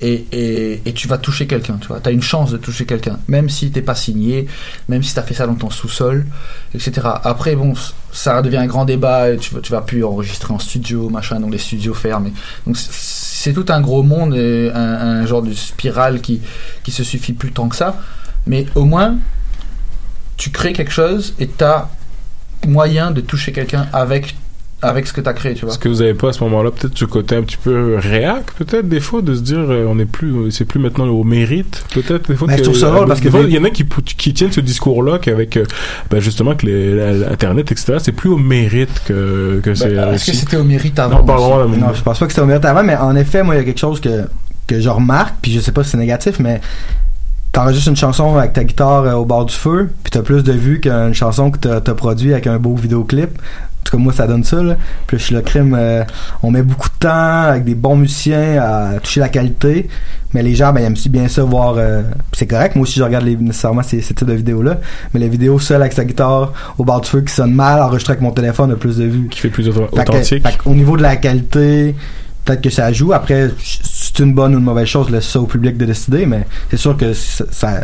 et, et, tu vas toucher quelqu'un, tu vois. Tu as une chance de toucher quelqu'un, même si t'es pas signé, même si tu as fait ça dans ton sous-sol, etc. Après, bon, ça devient un grand débat, et tu, tu vas plus enregistrer en studio, machin, donc les studios ferment. Donc c'est tout un gros monde, un, un genre de spirale qui, qui se suffit plus tant que ça. Mais au moins, tu crées quelque chose et tu as moyen de toucher quelqu'un avec, avec ce que tu as créé, tu vois. Est-ce que vous avez pas à ce moment-là peut-être ce côté un petit peu réac, peut-être des fois, de se dire euh, on n'est plus, c'est plus maintenant au mérite, peut-être des fois. Ben, que- je trouve ça drôle euh, parce que il y en a qui, qui tiennent ce discours-là qu'avec euh, ben, justement que les, la- la- Internet, etc. C'est plus au mérite que que c'est. Ben, Est-ce que c'était au mérite avant Non, même- Non, je pense pas que c'était au mérite avant, mais en effet, moi, il y a quelque chose que, que je remarque, puis je sais pas si c'est négatif, mais t'enregistres une chanson avec ta guitare euh, au bord du feu, puis t'as plus de vues qu'une chanson que t'as t'as produit avec un beau vidéoclip. En tout cas, moi, ça donne ça, là. Puis je suis le crime, euh, on met beaucoup de temps avec des bons musiciens à toucher la qualité, mais les gens, ben, ils aiment si bien ça voir, euh, c'est correct. Moi aussi, je regarde les, nécessairement ces, ces types de vidéos-là, mais les vidéos seules avec sa guitare au bord du feu qui sonne mal, enregistrées avec mon téléphone, a plus de vues. Qui fait plus auth- Fait que- authentique. au niveau de la qualité, peut-être que ça joue. Après, c'est une bonne ou une mauvaise chose, laisse ça au public de décider, mais c'est sûr que ça, ça-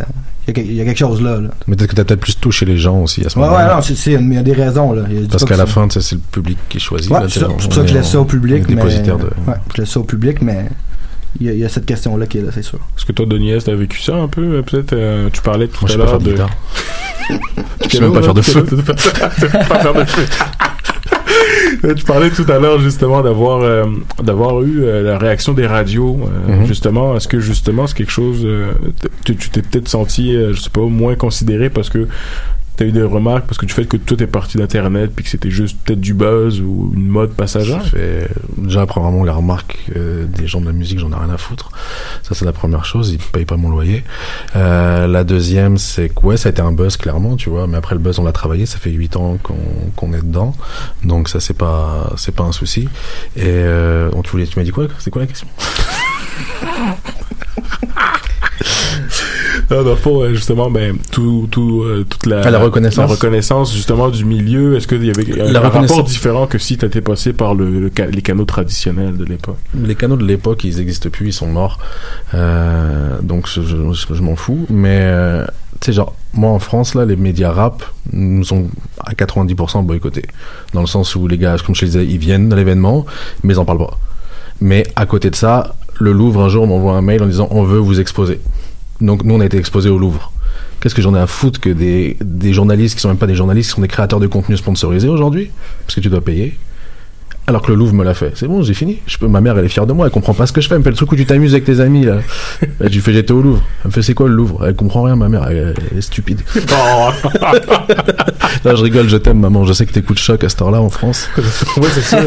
il y, a y quelque chose là. là. Mais peut-être que t'as peut-être plus touché les gens aussi à ce Ouais, moment-là. ouais, non, c'est- c'est- il y a des raisons là. Je Parce qu'à la fin, tu c'est le public qui choisit. Ouais, c'est tu pour ça que je laisse ça au public. mais- dépositaire de. Ouais, je laisse ça au public, mais il y a, il y a cette question-là qui est là, c'est sûr. Est-ce que toi, Denis, t'as vécu ça un peu euh, Peut-être, euh, tu parlais tout Moi, je à sais pas l'heure faire de. Tu Je sais même pas faire de feu. Tu sais pas faire de feu. Euh, Tu parlais tout à l'heure justement d'avoir euh, d'avoir eu euh, la réaction des radios euh, Mhm. justement est-ce que justement c'est quelque chose euh, tu t'es peut-être senti euh, je sais pas moins considéré parce que t'as eu des remarques parce que du fait que tout est parti d'internet puis que c'était juste peut-être du buzz ou une mode passagère fait- Déjà, premièrement, les remarques euh, des gens de la musique, j'en ai rien à foutre. Ça, c'est la première chose. Ils payent pas mon loyer. Euh, la deuxième, c'est que ouais, ça a été un buzz, clairement, tu vois. Mais après, le buzz, on l'a travaillé. Ça fait 8 ans qu'on est dedans. Donc, ça, c'est pas, c'est pas un souci. Et euh, on te voulait, tu m'as dit quoi? C'est quoi la question? dans le fond, justement, ben, tout, tout, euh, toute la, Ah, la reconnaissance. la reconnaissance, justement, du milieu, est-ce qu'il y avait un, La rapport différent que si t'étais passé par le, les canaux traditionnels de l'époque? Les canaux de l'époque, ils existent plus, ils sont morts. Euh, donc je, je, je- je m'en fous. Mais euh, tu sais, genre, moi en France, là, les médias rap nous sont à 90% boycottés. Dans le sens où les gars, comme je te disais, ils viennent à l'événement, mais ils en parlent pas. Mais à côté de ça, le Louvre un jour m'envoie un mail en disant on veut vous exposer. Donc nous on a été exposés au Louvre. Qu'est-ce que j'en ai à foutre que des, des journalistes qui sont même pas des journalistes, qui sont des créateurs de contenu sponsorisés aujourd'hui? Parce que tu dois payer. Alors que le Louvre me l'a fait. C'est bon, j'ai fini. Je peux, ma mère, elle est fière de moi. Elle comprend pas ce que je fais. Elle me fait le truc où tu t'amuses avec tes amis, là. Bah, tu fais, j'étais au Louvre. Elle me fait, c'est quoi le Louvre? Elle comprend rien, ma mère. Elle, elle est stupide. Là, je rigole, je t'aime, maman. Je sais que t'écoutes choc à cette heure-là en France. ouais, c'est sûr.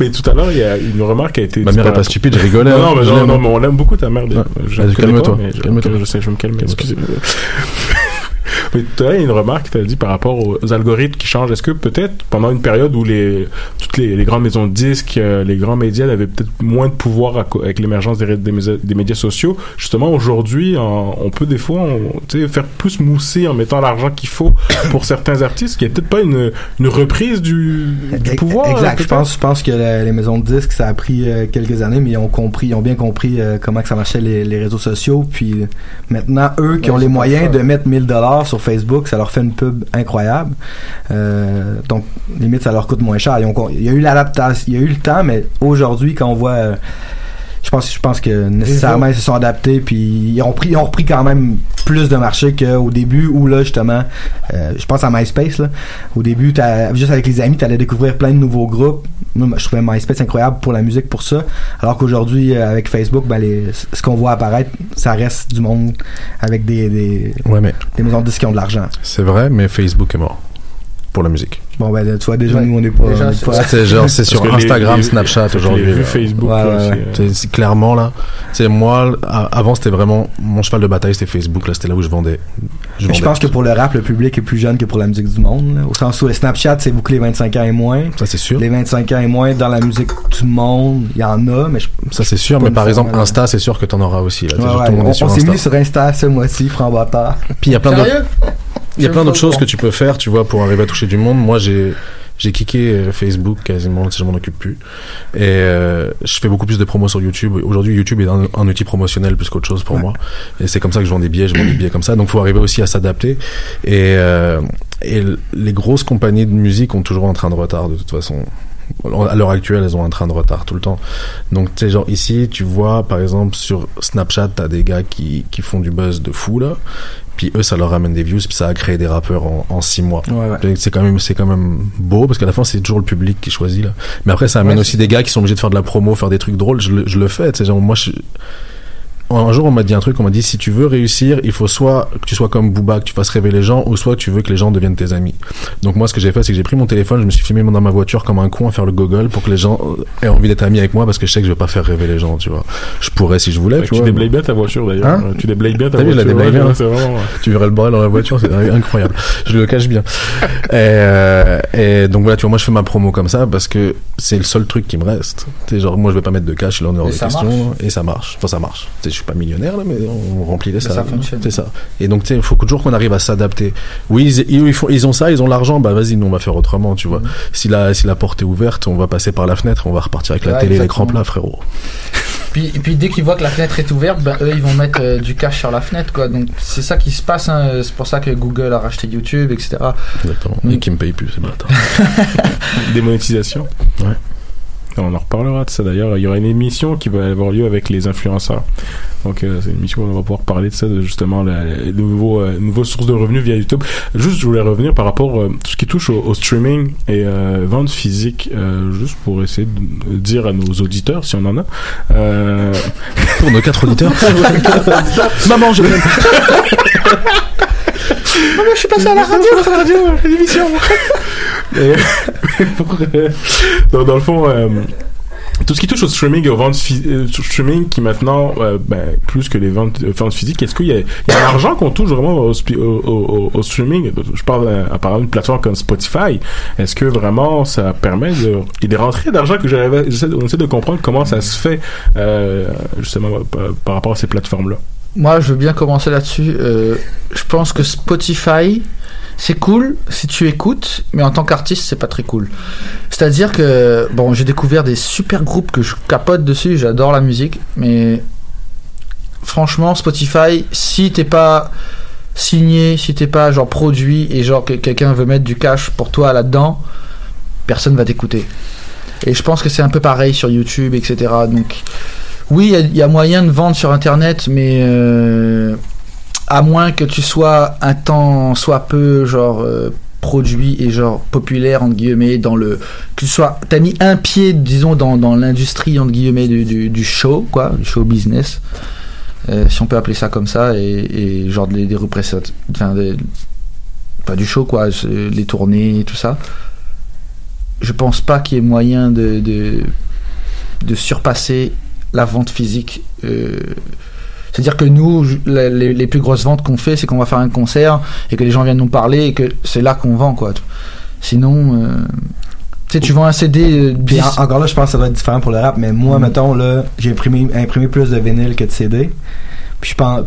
mais tout à l'heure, il y a une remarque qui a été. Ma mère est pas stupide, je rigolais. Non, hein. non, mais, Je non, mais on l'aime beaucoup ta mère. Je calme-toi, je- calme-toi. Je sais, je vais me calmer. Excusez-moi. Mais tout à l'heure, il y a une remarque que tu as dit par rapport aux algorithmes qui changent. Est-ce que peut-être pendant une période où les, toutes les, les grandes maisons de disques, euh, les grands médias avaient peut-être moins de pouvoir à avec l'émergence des, des, médias sociaux, justement aujourd'hui, on peut des fois on, tu faire plus mousser en mettant l'argent qu'il faut pour certains artistes, n'y a peut-être pas une, une reprise du, du pouvoir. Exact. Je pense, je pense que la- les maisons de disques, ça a pris euh, quelques années, mais ils ont compris, ils ont bien compris euh, comment que ça marchait les, les réseaux sociaux. Puis maintenant, eux qui Ouais, ont les moyens ça. de mettre 1000 dollars sur Facebook, ça leur fait une pub incroyable. Euh, donc limite, ça leur coûte moins cher. Il y a eu l'adaptation, il y a eu le temps, mais aujourd'hui, quand on voit euh, je pense, je pense que nécessairement ils se sont adaptés puis ils ont pris, ils ont repris quand même plus de marché qu'au début où là justement, euh, je pense à MySpace. Au début, juste avec les amis, t'allais découvrir plein de nouveaux groupes. Moi, je trouvais MySpace incroyable pour la musique pour ça. Alors qu'aujourd'hui, euh, avec Facebook, ben les, ce qu'on voit apparaître, ça reste du monde avec des, des, Ouais, mais des maisons de disques qui ont de l'argent. c'est vrai, mais Facebook est mort. Pour la musique. Bon ben là, tu vois déjà Ouais. nous on n'est pas, pas- C'est genre, c'est sur les- Instagram, les- Snapchat aujourd'hui. là. Facebook Ouais, là, ouais, aussi, ouais. C'est- c'est clairement là. C'est moi, avant c'était vraiment mon cheval de bataille, c'était Facebook. Là, c'était là où je vendais. Je pense que pour le rap, le public est plus jeune que pour la musique du monde. là. au sens où le Snapchat, c'est bouclé 25 ans et moins. Ça c'est sûr. Les 25 ans et moins dans la musique du monde, il y en a, mais je, Ça c'est sûr. Mais par exemple, là. Insta, c'est sûr que t'en auras aussi. Là. Ouais, Genre, ouais, tout le monde on est sur on s'est Insta. mis sur Insta ce mois-ci, Franc Bâtard. Puis il y a plein d'autres. Il y a plein d'autres choses que tu peux faire, tu vois, pour arriver à toucher du monde. Moi, j'ai j'ai kické euh, Facebook quasiment, si je m'en occupe plus. Et euh, je fais beaucoup plus de promos sur YouTube. Aujourd'hui, YouTube est un, un outil promotionnel plus qu'autre chose pour Ouais. moi. Et c'est comme ça que je vends des billets, je vends des billets comme ça. Donc, faut arriver aussi à s'adapter. Et, euh, et les grosses compagnies de musique ont toujours un train de retard, de toute façon. À l'heure actuelle, elles ont un train de retard tout le temps. Donc, tu sais, genre ici, tu vois, par exemple, sur Snapchat, t'as des gars qui, qui font du buzz de fou, là. Puis eux, ça leur ramène des views, puis ça a créé des rappeurs en, en six mois. Ouais, ouais. Donc, C'est quand même, c'est quand même beau, parce qu'à la fin, c'est toujours le public qui choisit, là. Mais après, ça amène Ouais, aussi des gars qui sont obligés de faire de la promo, faire des trucs drôles. Je le, je le fais, tu sais, genre, moi, je, un jour, on m'a dit un truc, on m'a dit, si tu veux réussir, il faut soit que tu sois comme Booba, que tu fasses rêver les gens, ou soit tu veux que les gens deviennent tes amis. Donc moi, ce que j'ai fait, c'est que j'ai pris mon téléphone, je me suis filmé dans ma voiture comme un con à faire le gogol pour que les gens euh, aient envie d'être amis avec moi, parce que je sais que je vais pas faire rêver les gens, tu vois. Je pourrais si je voulais, tu tu vois. déblayes bien ta voiture d'ailleurs. Hein tu déblayes bien ta vu, voiture. bien, hein. vraiment. Tu verrais le bordel dans la voiture, c'est incroyable. Je le cache bien. Et, euh, et donc voilà, tu vois, moi je fais ma promo comme ça parce que c'est le seul truc qui me reste. Tu sais, genre moi je vais pas mettre de cash, là on est hors Et de question et ça marche. Enfin ça marche. Suis pas millionnaire là, mais on remplit les salles. fonctionne. C'est ça. Et donc tu sais, il faut toujours qu'on arrive à s'adapter. Oui, ils, ils, ils font, ils ont ça, ils ont l'argent, bah vas-y, nous on va faire autrement, tu vois. Si la si la porte est ouverte, on va passer par la fenêtre, on va repartir avec la Ouais, télé, l'écran plat, frérot. Puis, et puis dès qu'ils voient que la fenêtre est ouverte, ben, eux ils vont mettre euh, du cash sur la fenêtre quoi. Donc c'est ça qui se passe. hein. C'est pour ça que Google a racheté YouTube, etc. Exactement. Mm. Et qui me paye plus, c'est bâtard. Démonétisation. Ouais. On en reparlera de ça d'ailleurs. Il y aura une émission qui va avoir lieu avec les influenceurs. Donc euh, c'est une émission où on va pouvoir parler de ça, de justement la, les nouveaux, euh, de revenus via YouTube. Juste, je voulais revenir par rapport euh, tout ce qui touche au, au streaming et euh, vente physique, juste pour essayer de dire à nos auditeurs, si on en a. Pour nos quatre auditeurs. Maman, je l'aime. Maman, je suis passé à la radio, à la radio, à l'émission. Et pour, euh, donc, dans le fond, euh, tout ce qui touche au streaming et aux ventes euh, streaming qui maintenant, euh, ben, plus que les ventes, euh, ventes physiques, est-ce qu'il y a, y a un argent qu'on touche vraiment au, streaming? Je parle à part une plateforme comme Spotify. Est-ce que vraiment ça permet de, a des rentrées d'argent que de- on essaie de comprendre comment ça se fait justement par, rapport à ces plateformes-là? Moi, je veux bien commencer là-dessus. Je pense que Spotify, c'est cool si tu écoutes, mais en tant qu'artiste, c'est pas très cool. C'est-à-dire que, bon, j'ai découvert des super groupes que je capote dessus, j'adore la musique, mais franchement, Spotify, si t'es pas signé, si t'es pas genre produit et genre que quelqu'un veut mettre du cash pour toi là-dedans, personne va t'écouter. Et je pense que c'est un peu pareil sur YouTube, etc. Donc, oui, il y a- moyen de vendre sur Internet, mais euh, à moins que tu sois un temps soit peu genre euh, produit et genre populaire entre guillemets dans le que tu sois t'as mis un pied disons dans, dans l'industrie entre guillemets du, du, show quoi du show business euh, si on peut appeler ça comme ça et, et genre des, des enfin pas du show quoi les tournées tout ça je pense pas qu'il y ait moyen de, de, de surpasser la vente physique. euh, C'est-à-dire que nous, les, les plus grosses ventes qu'on fait, c'est qu'on va faire un concert et que les gens viennent nous parler et que c'est là qu'on vend, quoi. Sinon, euh, tu sais, tu vends un CD. euh, Puis 10 en- encore là, je pense que ça doit être différent pour le rap, mais moi, mettons, là, j'ai imprimé, imprimé plus de vinyle que de CD.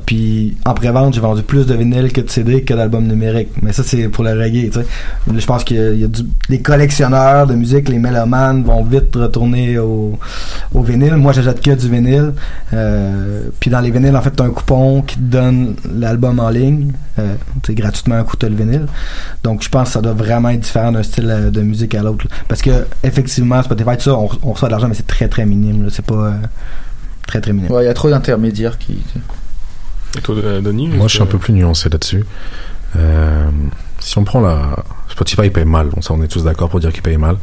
Puis en pré-vente, j'ai vendu plus de vinyle que de CD que d'albums numériques. Mais ça, c'est pour le reggae, tu. Je pense qu'il y y a les collectionneurs de musique, les mélomanes vont vite retourner au, vinyle. Moi, j'achète que du vinyle. Euh, puis dans les vinyles, en fait, t'as un coupon qui te donne l'album en ligne. Euh, tu gratuitement un coup, t'as le vinyle. Donc, je pense que ça doit vraiment être différent d'un style euh, de musique à l'autre. Parce que, effectivement, Spotify, tout ça, on, on reçoit de l'argent, mais c'est très, très minime. C'est pas euh, très, très minime. Il y a trop d'intermédiaires qui. Et toi, euh, Denis Moi, je suis un peu plus nuancé là-dessus. Euh, si on prend la Spotify paye mal, bon ça on est tous d'accord pour dire qu'il paye mal.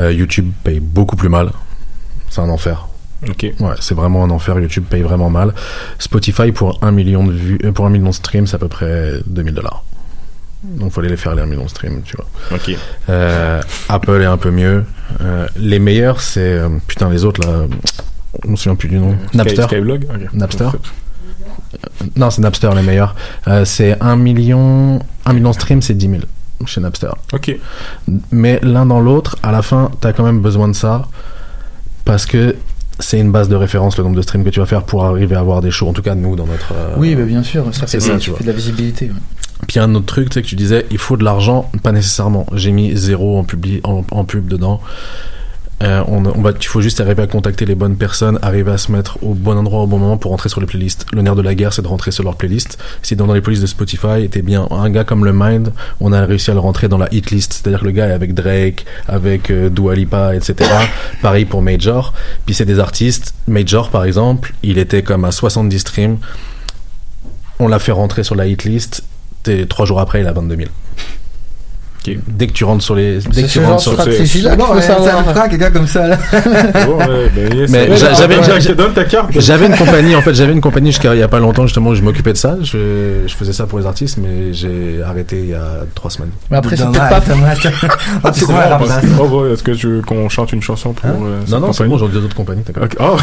Euh, YouTube paye beaucoup plus mal. C'est un enfer. Ok. Ouais, c'est vraiment un enfer. YouTube paye vraiment mal. Spotify pour un million de vues, euh, pour un million de streams, c'est à peu près 2000 dollars. Donc faut aller les faire les 1 million de streams, tu vois. Ok. Euh, Apple est un peu mieux. Euh, les meilleurs, c'est euh, putain les autres là. Je me souviens plus du nom. Sky- Napster. Skyblog. Napster. Non, c'est Napster les meilleurs. Euh, c'est 1 million, 1 million de streams, c'est 10 000 chez Napster. Ok. Mais l'un dans l'autre, à la fin, t'as quand même besoin de ça parce que c'est une base de référence le nombre de streams que tu vas faire pour arriver à avoir des shows. En tout cas, nous dans notre. euh, Oui, mais bien sûr, ça fait, c'est ça, tu vois. de la visibilité. ouais. Puis il y a un autre truc, tu sais, que tu disais, il faut de l'argent, pas nécessairement. J'ai mis zéro en, publi en, en pub dedans. Euh, on, on va, il faut juste arriver à contacter les bonnes personnes, arriver à se mettre au bon endroit au bon moment pour rentrer sur les playlists. Le nerf de la guerre, c'est de rentrer sur leurs playlists. Si dans, dans les playlists de Spotify, t'es bien un gars comme le Mind, on a réussi à le rentrer dans la hit list. C'est-à-dire que le gars est avec Drake, avec euh, Dua Lipa, etc. Pareil pour Major. Puis c'est des artistes. Major, par exemple, il était comme à 70 streams. On l'a fait rentrer sur la hit list. T'es- Trois jours après, il a 22 000. Dès que tu rentres sur les, dès que tu rentres sur C'est bon, ouais, ça quelqu'un comme ça, là. Bon, ouais, ben, yes. Mais j'avais une compagnie en fait, j'avais une compagnie jusqu'à il y a pas longtemps justement, où je m'occupais de ça. Je, je faisais ça pour les artistes, mais j'ai arrêté il y a trois semaines. Mais après, c'est peut-être pas. Ah, C'est place? Oh, ouais, Est-ce que tu veux qu'on chante une chanson pour euh, cette non, non, c'est bon, j'ai d'autres compagnies. Oh.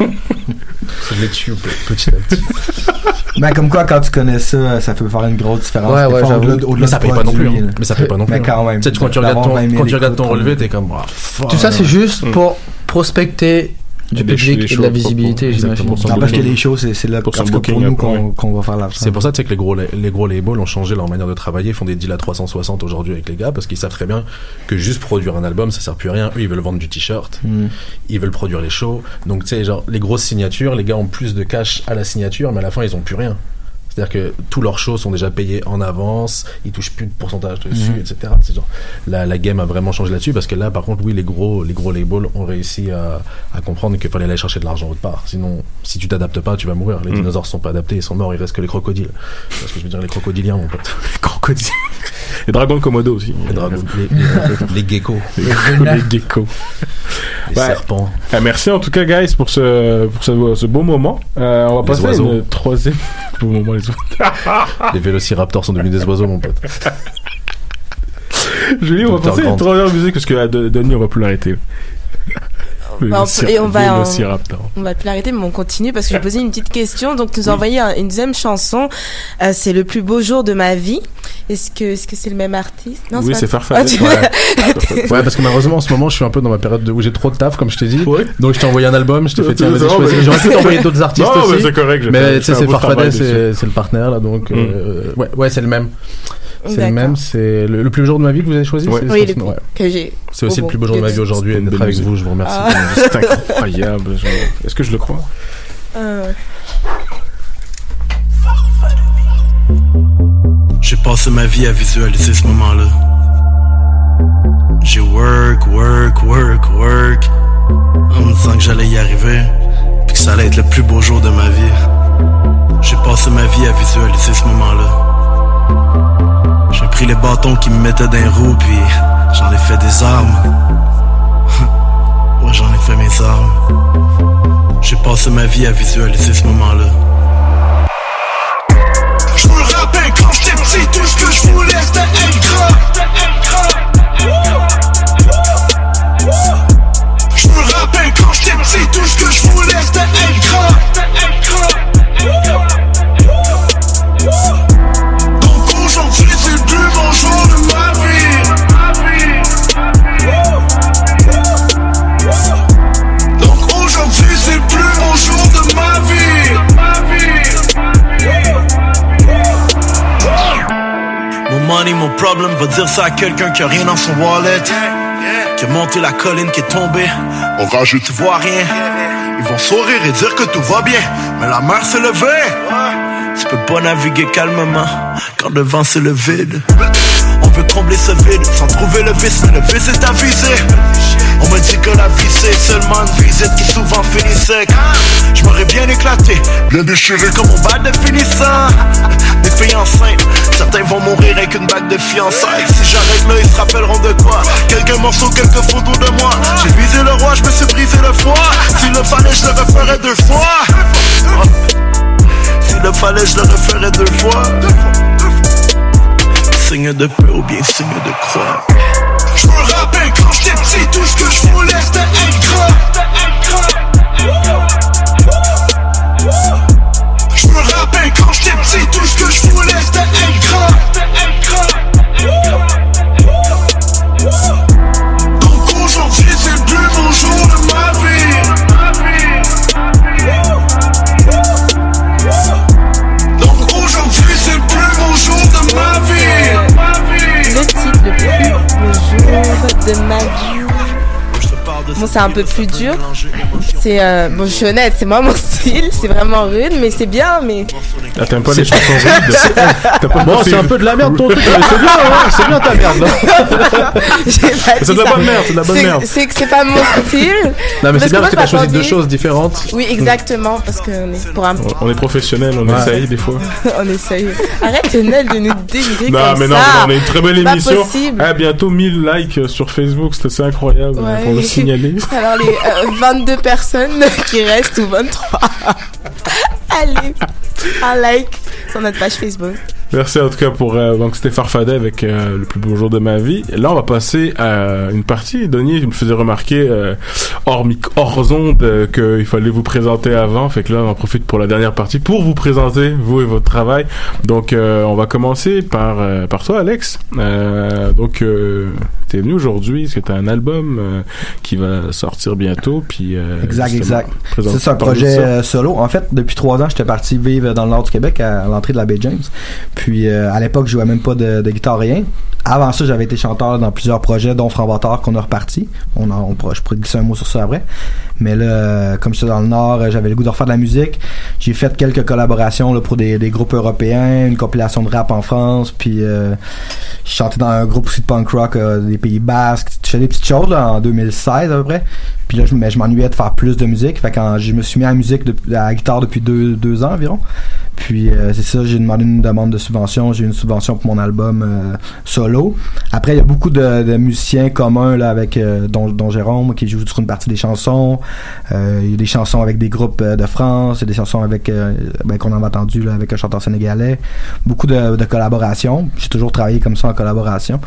Je les tue petit à petit. Ben, comme quoi, quand tu connais ça, ça peut faire une grosse différence. Ouais, ouais, au-delà- au-delà Mais ça paye pas non plus. hein. là. Mais ça paye pas non plus. Mais quand même. Tu sais, quand tu regardes ton, 20 000 quand tu regardes ton relevé, t'es comme, ah. Tout ça, c'est juste pour prospecter du public et de la visibilité, j'imagine. parce que les shows, c'est là Pour nous qu'on va faire l'argent. C'est pour ça que les gros, les gros labels ont changé leur manière de travailler, ils font des deals à 360 aujourd'hui avec les gars parce qu'ils savent très bien que juste produire un album ça sert plus à rien. Eux ils veulent vendre du t-shirt, Mm. ils veulent produire les shows. Donc tu sais, genre les grosses signatures, les gars ont plus de cash à la signature, mais à la fin ils ont plus rien. C'est-à-dire que tous leurs shows sont déjà payés en avance, ils touchent plus de pourcentage dessus, Mhm. etc. C'est genre la, la game a vraiment changé là-dessus parce que là, par contre, oui, les gros, les gros labels ont réussi à, à comprendre qu'il fallait aller chercher de l'argent autre part. Sinon, si tu t'adaptes pas, tu vas mourir. Les Mhm. dinosaures sont pas adaptés, ils sont morts, il reste que les crocodiles. Parce que je veux dire les crocodiliens, mon pote. Crocodile. Les dragons de Komodo aussi. Les dragons, les, les, les geckos, Les, les geckos. les Ouais. serpents. Ah, merci en tout cas, guys, pour ce, pour ce, ce beau moment. Euh, on va Les passer à une troisième. beau moment, les oiseaux. Les vélociraptors sont devenus des oiseaux, mon pote. Julie, on va passer à une troisième musique parce que euh, De- Denis, on va plus l'arrêter. Bah, on peut- et on va. On plus l'arrêter, mais on continue parce que j'ai posé une petite question. Donc, tu nous as envoyé un- une deuxième chanson. Euh, c'est le plus beau jour de ma vie. Est-ce que est-ce que c'est le même artiste? Oui, pas- c'est Farfadet. Ah, Ouais. Ouais, parce que malheureusement en ce moment je suis un peu dans ma période de- où j'ai trop de taf, comme je t'ai dit. Donc je t'ai envoyé un album, je t'ai fait tiens, vas-y, Non, J'aurais pu t'envoyer d'autres artistes Non, mais aussi. c'est correct, Mais tu sais, c'est Farfadet, c'est c'est le partenaire là, donc Mm. euh, ouais, ouais, c'est le même. C'est le même, c'est le, le plus beau jour de ma vie que vous avez choisi. Ouais. c'est- Oui, c'est- le ouais. que j'ai. C'est aussi Oh, le plus beau jour de ma vie aujourd'hui d'être avec vous, je vous remercie. Ah. C'est incroyable. je- Est-ce que je le crois Euh, J'ai passé ma vie à visualiser ce moment-là. J'ai work, work, work, work. En me disant que j'allais y arriver. Puis que ça allait être le plus beau jour de ma vie. J'ai passé ma vie à visualiser ce moment-là. J'ai pris les bâtons qui me mettaient dans les roues, puis j'en ai fait des armes. ouais, j'en ai fait mes armes. J'ai passé ma vie à visualiser ce moment-là. Va dire ça à quelqu'un qui a rien dans son wallet. Qui a monté la colline qui est tombée. Orageux, tu vois rien. Ils vont sourire et dire que tout va bien. Mais la mer s'est levée. Tu peux pas naviguer calmement quand devant c'est le vide. On veut combler ce vide sans trouver le vice, mais le vice est avisé. On me dit que la vie c'est seulement une visite qui souvent finit sec. Je m'aurais bien éclaté, bien déchiré comme mon bal de finissant. Des filles enceintes, certains vont mourir avec une bague de fiançailles. Si j'arrête là, ils se rappelleront de quoi Quelques morceaux, quelques photos de moi. J'ai visé le roi, je me suis brisé le foie. S'il le fallait, je le referais deux fois. S'il le fallait, je le referais deux fois. Signe de paix ou bien signe de croix. Petit, tout ce que je voulais c'était c'est un peu plus dur. C'est euh, bon, je suis honnête, c'est moi mon style, c'est vraiment rude, mais c'est bien. Mais Ah, t'aimes pas les chansons rudes T'as pas Bon, c'est un peu de la merde ton truc. mais C'est bien, c'est bien ta merde. pas C'est de la bonne merde, c'est de la bonne merde. C'est que c'est pas mon style. Non, mais c'est bien parce que t'as choisi deux choses différentes. Oui, exactement, parce qu'on est pour un. On est professionnel, on Ouais. essaye des fois. on essaye. Arrête Nel de nous dénigrer Non, comme mais non, on a une très belle émission. Ah, bientôt 1000 likes euh, sur Facebook, c'est incroyable Ouais. pour le signaler. Alors les euh, 22 personnes qui restent ou 23. Allez, un like sur notre page Facebook. Merci en tout cas pour euh, donc c'était Farfadet avec euh, le plus beau jour de ma vie. Là on va passer à une partie. Denis me faisait remarquer euh, hors hors onde euh, qu'il fallait vous présenter avant. Fait que là on en profite pour la dernière partie pour vous présenter vous et votre travail. Donc euh, on va commencer par euh, par toi Alex. Euh, donc euh, t'es venu aujourd'hui parce que t'as un album euh, qui va sortir bientôt? Puis euh, Exact, exact. C'est un projet solo. En fait, depuis trois ans, j'étais parti vivre dans le nord du Québec, à, à l'entrée de la baie James. Puis euh, à l'époque, je jouais même pas de, de guitare rien. Avant ça, j'avais été chanteur dans plusieurs projets, dont Franc Bâtard, qu'on a reparti. On, en- je pourrais glisser un mot sur ça après. Mais là, euh, comme j'étais dans le nord, euh, j'avais le goût de refaire de la musique. J'ai fait quelques collaborations là, pour des, groupes européens, une compilation de rap en France, puis euh, je chantais dans un groupe aussi de punk rock euh, des Pays Basques. Je faisais des petites choses en 2016 à peu près. Puis là, je, mais je m'ennuyais de faire plus de musique. Fait quand je me suis mis à la musique, depuis- à la guitare depuis deux, deux ans environ. Puis c'est ça, j'ai demandé une demande de subvention. J'ai eu une subvention pour mon album euh, Après, il y a beaucoup de, musiciens communs là avec euh, dont, dont Jérôme qui joue sur une partie des chansons. Euh, il y a des chansons avec des groupes euh, de France, il y a des chansons avec euh, ben, qu'on a entendu là, avec un chanteur sénégalais. Beaucoup de, collaborations. J'ai toujours travaillé comme ça en collaboration.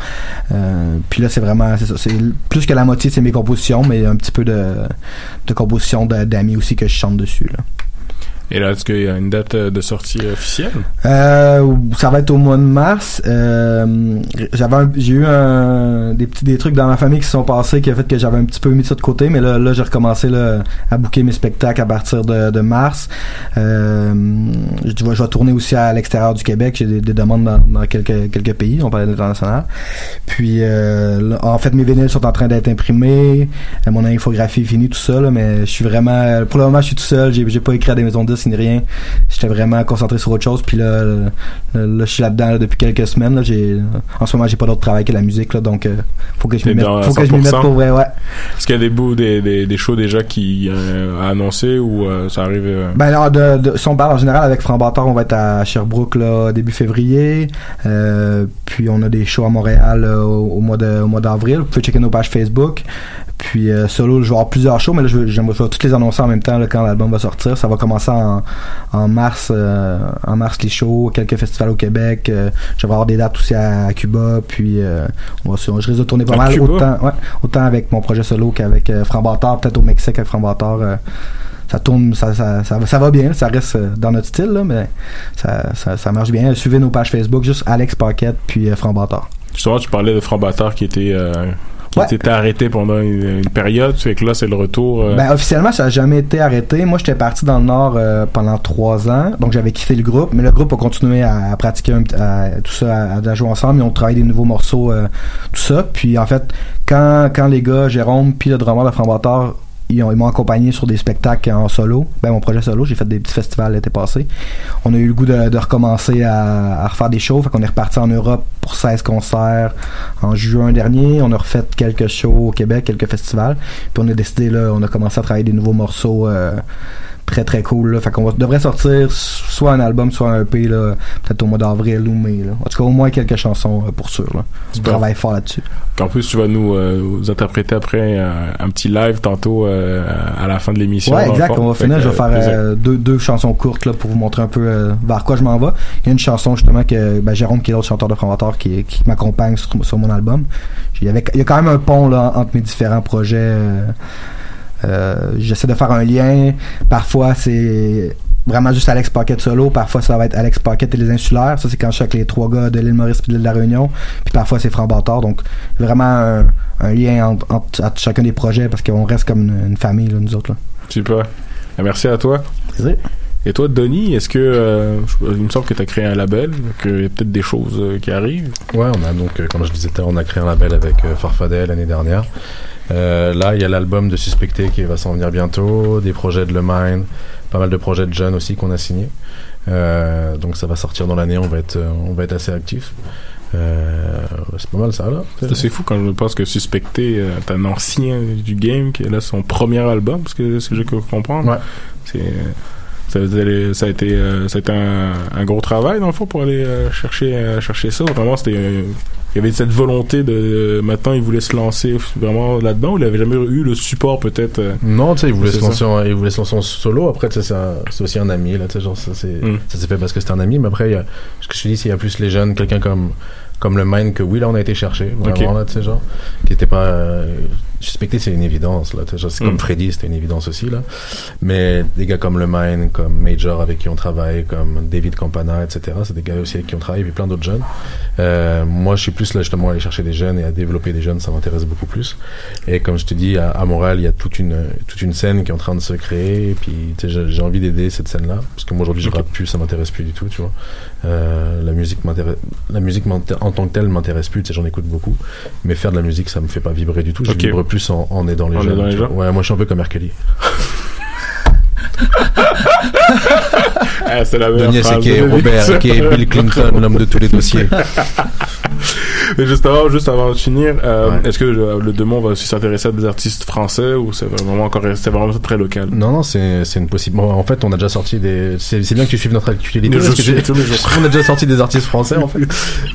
Euh, puis là, c'est vraiment c'est plus que la moitié, c'est mes compositions, mais un petit peu de, compositions d'amis aussi que je chante dessus. Et là, est-ce qu'il y a une date euh, de sortie officielle? Euh, ça va être au mois de mars. Euh, j'avais j'ai eu un, des petits des trucs dans ma famille qui sont passés qui a fait que j'avais un petit peu mis ça de côté, mais là, là j'ai recommencé là, à booker mes spectacles à partir de, mars. Euh, je, vais, je vais tourner aussi à l'extérieur du Québec. J'ai des, des demandes dans, quelques pays. On parlait d'international. Puis euh, là, en fait, mes vinyles sont en train d'être imprimés. Euh, mon infographie est finie, tout ça. là, mais je suis vraiment pour le moment, je suis tout seul. J'ai j'ai pas écrit à des maisons de ni rien. J'étais vraiment concentré sur autre chose. Puis là, là, là, je suis là-dedans là, depuis quelques semaines. Là, j'ai, en ce moment, j'ai pas d'autre travail que la musique. Là, donc, euh, faut que je m'y mette, dans faut que je m'y 100%? mette pour vrai. Ouais. Est-ce qu'il y a des bouts, des, des, des shows déjà qui euh, à annoncer ou euh, ça arrive euh, Ben alors, de, de, si on parle en général avec Franc Bâtard, on va être à Sherbrooke là, début février. Puis on a des shows à Montréal au, au mois de, au mois d'avril. Vous pouvez checker nos pages Facebook. Puis euh, solo, je vais avoir plusieurs shows, mais là, je, vais- je vais toutes les annoncer en même temps là, quand l'album va sortir. Ça va commencer en, en mars, euh, en mars les shows, quelques festivals au Québec. Euh, je vais avoir des dates aussi à, à Cuba. Puis euh, on va, je risque de tourner pas À mal, Cuba? autant, ouais, autant avec mon projet solo qu'avec euh, Bâtard, peut-être au Mexique avec euh, ça tourne, ça, ça, ça, va- ça va bien, ça reste dans notre style, là, mais ça, ça, ça marche bien. Suivez nos pages Facebook, juste Alex Paquette puis euh, Franc Bâtard. Justement, tu parlais de Franc Bâtard qui était euh, qui Ouais. était arrêté pendant une, une période. Fait que là, c'est le retour. euh, Ben, officiellement, ça n'a jamais été arrêté. Moi, j'étais parti dans le Nord euh, pendant trois ans, donc j'avais quitté le groupe, mais le groupe a continué à, à pratiquer un, petit- à- tout ça, à, à jouer ensemble. Ils ont travaillé des nouveaux morceaux, euh, tout ça. Puis en fait, quand, quand les gars, Jérôme puis le drummer de Franc Bâtard, ils ont- ils m'ont accompagné sur des spectacles en solo. Ben, mon projet solo, j'ai fait des petits festivals l'été passé. On a eu le goût de, de recommencer à, à refaire des shows. Fait qu'on est reparti en Europe pour 16 concerts en juin dernier. On a refait quelques shows au Québec, quelques festivals. Puis on a décidé, là, on a commencé à travailler des nouveaux morceaux euh, très très cool. Là. Fait qu'on devrait sortir soit un album, soit un EP, là, peut-être au mois d'avril ou mai. Là. En tout cas, au moins quelques chansons euh, pour sûr. Là. On Super. travaille fort là-dessus. En plus, tu vas nous, euh, nous interpréter après euh, un petit live tantôt euh, à la fin de l'émission. Ouais, exact. On va finir. Je vais faire deux, deux chansons courtes là, pour vous montrer un peu vers quoi je m'en vais. Il y a une chanson justement que ben, Jérôme, qui est l'autre chanteur de Franc-Bâtard, qui, qui m'accompagne sur, sur mon album. Il y, avait, il y a quand même un pont là, entre mes différents projets. Euh, J'essaie de faire un lien. Parfois, c'est vraiment juste Alex Pocket solo. Parfois, ça va être Alex Pocket et les Insulaires. Ça, c'est quand je suis avec les trois gars de l'île Maurice et de l'île de la Réunion. Puis parfois, c'est Franc Bâtard. Donc, vraiment un, un lien entre, entre- entre chacun des projets parce qu'on reste comme une, une famille, là, nous autres. Là. Super. Ben, Merci à toi. Plaisir. Et toi, Denis, est-ce que euh, il me semble que tu as créé un label, qu'il y a peut-être des choses euh, qui arrivent. Ouais, on a donc, euh, comme je disais, tout à l'heure, on a créé un label avec euh, Farfadet l'année dernière. Euh, là, il y a l'album de Suspecté qui va s'en venir bientôt, des projets de Le Mine, pas mal de projets de jeunes aussi qu'on a signés. Euh, donc ça va sortir dans l'année, on va être, euh, on va être assez actifs. Euh, c'est pas mal ça là. C'est fou quand je pense que Suspecté est un ancien du game qui est là son premier album, parce que ce que j'ai cru comprendre. Ouais. C'est ça, a été ça a été un, un gros travail dans le fond pour aller chercher chercher ça. Vraiment, c'était il y avait cette volonté de euh, maintenant il voulait se lancer vraiment là-dedans. ou Il avait jamais eu le support peut-être. euh, Non, tu sais, il voulait, c'est se lancer en, il voulait se lancer en solo. Après, tu sais, c'est c'est aussi un ami. Là, tu sais, genre, ça s'est Mm. ça s'est fait parce que c'était un ami. Mais après, il y a, ce que je te dis, c'est qu'il y a plus les jeunes, quelqu'un comme, comme le Mine que oui, là, on a été chercher. Vraiment, là, tu sais, genre, qui était pas. euh, suspecté, c'est une évidence. Là, c'est Mm. comme Freddy, c'était une évidence aussi. Là. Mais des gars comme le Mine, comme Major avec qui on travaille, comme David Campana, etc., c'est des gars aussi avec qui on travaille, et puis plein d'autres jeunes. Euh, moi, je suis plus là, justement, à aller chercher des jeunes et à développer des jeunes, ça m'intéresse beaucoup plus. Et comme je te dis, à, à Montréal, il y a toute une, toute une scène qui est en train de se créer. Et puis, j'ai- envie d'aider cette scène-là. Parce que moi, aujourd'hui, je rappe plus, ça m'intéresse plus du tout, tu vois. Euh, la musique m'intéresse, la musique en tant que telle m'intéresse plus, j'en écoute beaucoup. Mais faire de la musique, ça me fait pas vibrer du tout. Je Ok. vibre plus en, en aidant les En jeunes. aidant les tu vois. gens. Ouais, moi, je suis un peu comme. Kelly. Ah, c'est la meilleure Denis Robert, qui est Bill Clinton, l'homme de tous les dossiers. Juste avant, juste avant de finir, euh, est-ce que euh, le Demon va aussi s'intéresser à des artistes français ou c'est vraiment encore c'est vraiment très local? Non, non, c'est c'est une possible. bon, en fait, on a déjà sorti des. C'est bien que tu suives notre actualité. Je suis tous les jours. on a déjà sorti des artistes français, en fait.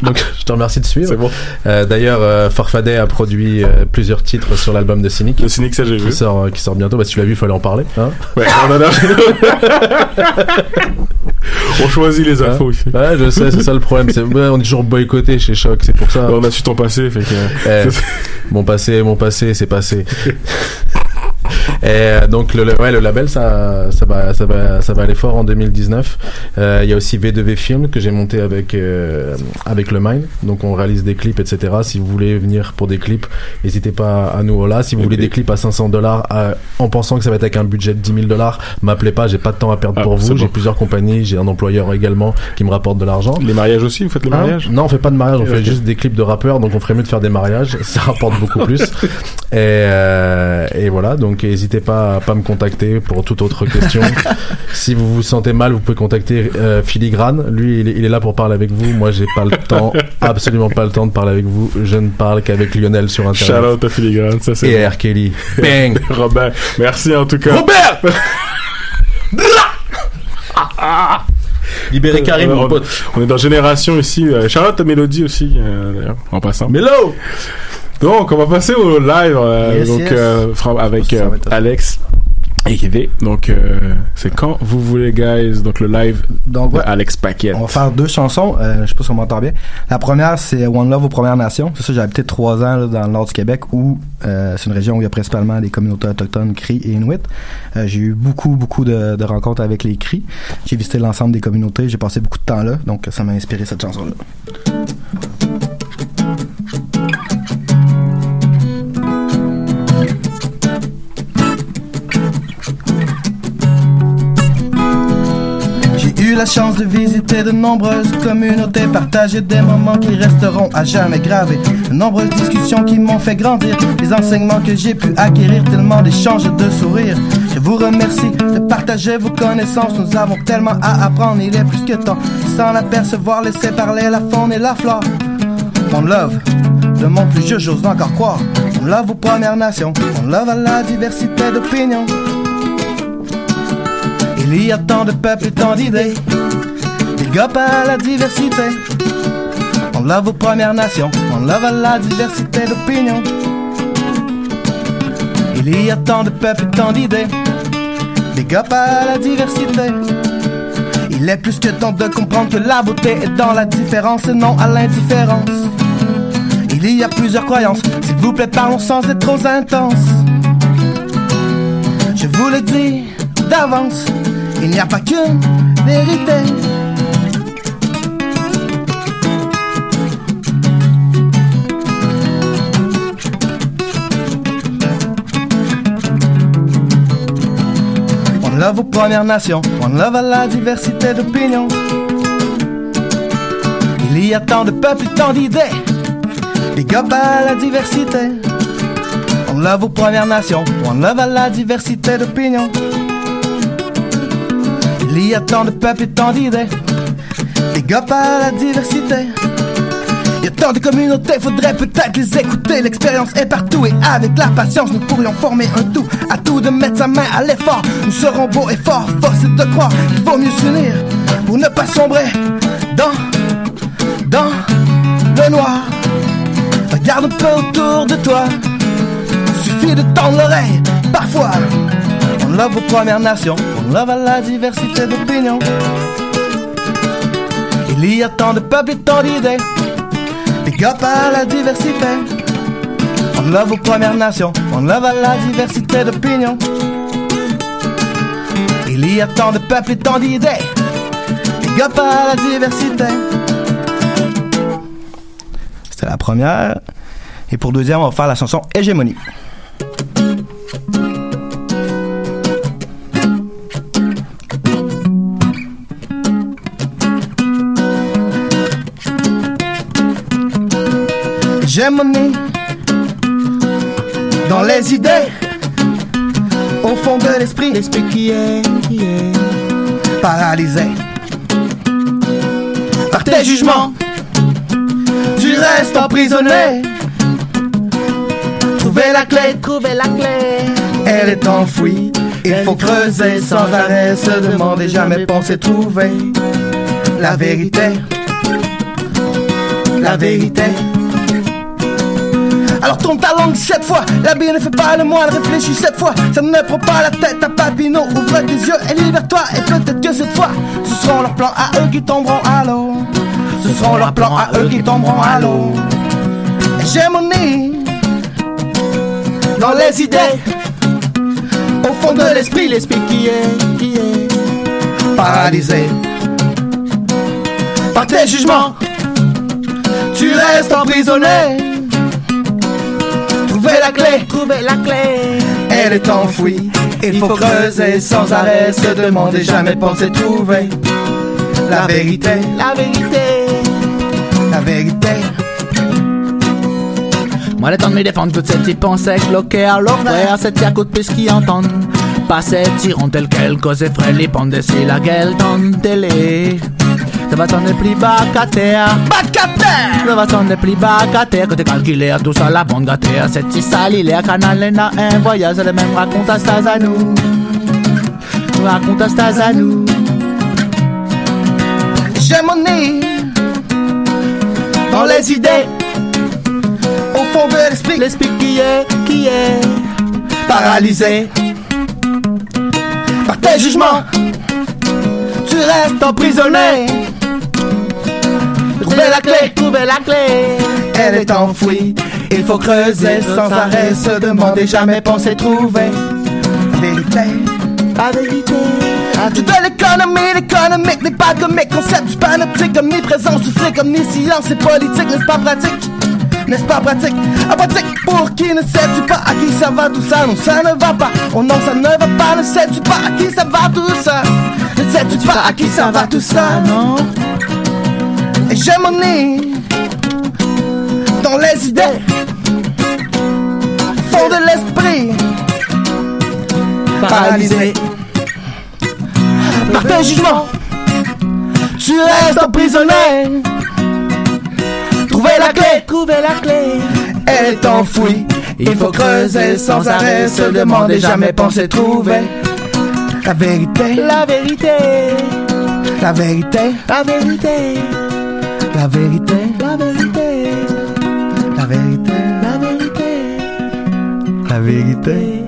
Donc, je te remercie de suivre. Bon. Euh, D'ailleurs, Farfadet a produit plusieurs titres sur l'album de Cynic. Le Cynic, ça j'ai vu. Sort, qui sort bientôt. Bah, si tu l'as vu, il fallait en parler. Hein Ouais, on en a. on choisit les infos Hein ici. Ouais, je sais, c'est ça le problème. Ouais, on est toujours boycotté chez Choc, c'est pour ça. On a su ton passé, fait que. Eh, mon passé, mon passé, c'est passé. Et euh, donc le, le- ouais, le label ça, ça va ça va ça va aller fort en 2019. Euh, Il y a aussi V2V Film que j'ai monté avec euh, avec le Mine. Donc on réalise des clips etc. Si vous voulez venir pour des clips, n'hésitez pas à nous là. Si vous voulez des clips à 500 dollars en pensant que ça va être avec un budget de 10 000 dollars, m'appelez pas. J'ai pas de temps à perdre Ah, pour vous. J'ai plusieurs compagnies. J'ai un employeur également qui me rapporte de l'argent. Les mariages aussi, vous faites les Hein mariages Non, on fait pas de mariage, on fait juste des clips de rappeurs, donc on ferait mieux de faire des mariages, ça rapporte beaucoup plus. Et, euh, et voilà, donc Donc n'hésitez pas à pas me contacter pour toute autre question. si vous vous sentez mal, vous pouvez contacter euh, Filigrane. Lui, il est, il est là pour parler avec vous. Moi, j'ai pas le temps, absolument pas le temps de parler avec vous. Je ne parle qu'avec Lionel sur Internet. Shout out à Filigrane, ça c'est. Et. R. Kelly. Bang! Robert, merci en tout cas. Robert! Libérez Karim, Euh, mon on, pote. on est dans Génération ici. Euh, out à Mélodie aussi, euh, d'ailleurs, en passant. Mélo! Donc, on va passer au live euh, Yes, donc, yes. euh, avec euh, Alex et Kevin. Donc, c'est quand vous voulez, guys. Donc, le live Donc, de. Alex Paquet. On va faire deux chansons. Je sais pas si on m'entend bien. La première, c'est One Love aux Premières Nations. C'est ça, j'ai habité trois ans là, dans le nord du Québec, où c'est une région où il y a principalement des communautés autochtones, Cris et Inuit. J'ai eu beaucoup, beaucoup de, de rencontres avec les Cris. J'ai visité l'ensemble des communautés. J'ai passé beaucoup de temps là. Donc, ça m'a inspiré cette chanson-là. Eu la chance de visiter de nombreuses communautés, partager des moments qui resteront à jamais gravés. De nombreuses discussions qui m'ont fait grandir, les enseignements que j'ai pu acquérir, tellement d'échanges de sourires. Je vous remercie de partager vos connaissances, nous avons tellement à apprendre, il est plus que temps. Sans l'apercevoir, laisser parler la faune et la flore. Mon love, de mon plus jeu, j'ose encore croire. Mon love aux Premières Nations, mon love à la diversité d'opinions. Il y a tant de peuples et tant d'idées. Big up à la diversité. On love aux Premières Nations. On love à la diversité d'opinions. Il y a tant de peuples et tant d'idées. Big up à la diversité. Il est plus que temps de comprendre que la beauté est dans la différence et non à l'indifférence. Il y a plusieurs croyances. S'il vous plaît, parlons sans être trop intense. Je vous le dis d'avance, il n'y a pas qu'une vérité. One love aux Premières Nations, one love à la diversité d'opinions. Il y a tant de peuples et tant d'idées. Big up à la diversité. One love aux Premières Nations, one love à la diversité d'opinions. Il y a tant de peuples et tant d'idées. Big up à la diversité. Il y a tant de communautés, faudrait peut-être les écouter. L'expérience est partout et avec la patience, nous pourrions former un tout. À tout de mettre sa main à l'effort. Nous serons beaux et forts, force est de croire qu'il vaut mieux s'unir pour ne pas sombrer dans, dans le noir. Regarde un peu autour de toi. Suffit de tendre l'oreille, parfois. On love aux Premières Nations, on love à la diversité d'opinions. Il y a tant de peuples et tant d'idées. Big up à la diversité. On love aux Premières Nations, on love à la diversité d'opinions. Il y a tant de peuples et tant d'idées. Big up à la diversité. C'était la première. Et pour deuxième, on va faire la chanson Hégémonie. Hégémonie dans les idées, au fond de l'esprit, l'esprit qui est, qui est paralysé par tes jugements. Tu restes emprisonné. Trouver la clé, trouver la clé. Elle est enfouie. Il faut creuser sans arrêt, se demander jamais penser trouver la vérité. La vérité. Alors tourne ta langue cette fois, la bille ne fait pas le moine, réfléchis cette fois, ça ne prend pas la tête à Papineau, ouvre tes yeux et libère-toi, et peut-être que cette fois, ce seront leurs plans à eux qui tomberont à l'eau, ce seront leurs plans à eux qui tomberont à l'eau. Hégémonie, dans les idées, au fond de l'esprit, l'esprit qui est, qui est paralysé. Par tes jugements, tu restes emprisonné. Trouver la clé, trouver la clé. Elle est enfouie. Il faut creuser sans arrêt, se demander jamais penser trouver la vérité, la vérité, la vérité. Moi, le temps de me défendre, toutes ces petits pensées bloquées à frère, cette tia coûte plus qu'ils entendent. Pas cette tirant tel quel, cause effraie les bandes de la gueule dans Ça va sonner plus bas qu'à terre. Bas qu'à terre! Ça va sonner plus bas qu'à terre. Que t'es calculé à tout ça, la bande gâtée. Cette petite sale, il est à canal, n'a un voyage, le même raconte à Staz à nous. Raconte à Staz à nous. J'ai mon nez dans les idées, au fond de l'esprit, l'esprit qui est, qui est paralysé par tes jugements. Tu restes emprisonné. Trouver la clé, trouver la clé. Elle est enfouie. Il faut creuser sans arrêt, se demander, jamais penser trouver. Vérité. La vérité. Tu de l'économie, l'économique n'est pas comique Concept panoptique, omniprésence du fric Omniscience et politique, n'est-ce pas pratique? N'est-ce pas pratique? Apathique pour qui ne sais-tu pas à qui ça va tout ça? Non ça ne va pas, oh non ça ne va pas. Ne sais-tu pas à qui ça va tout ça? Ne sais-tu pas à qui ça va tout ça Non? Et j'ai mon nez Dans les idées Fond de l'esprit Paralysé par tes jugements. Tu restes emprisonné. Trouver la clé, trouver la clé. Elle est enfouie. Il faut creuser sans arrêt, se demander, jamais penser trouver la vérité. La vérité. La vérité. La vérité. La vérité. La vérité. La vérité. La vérité. La vérité.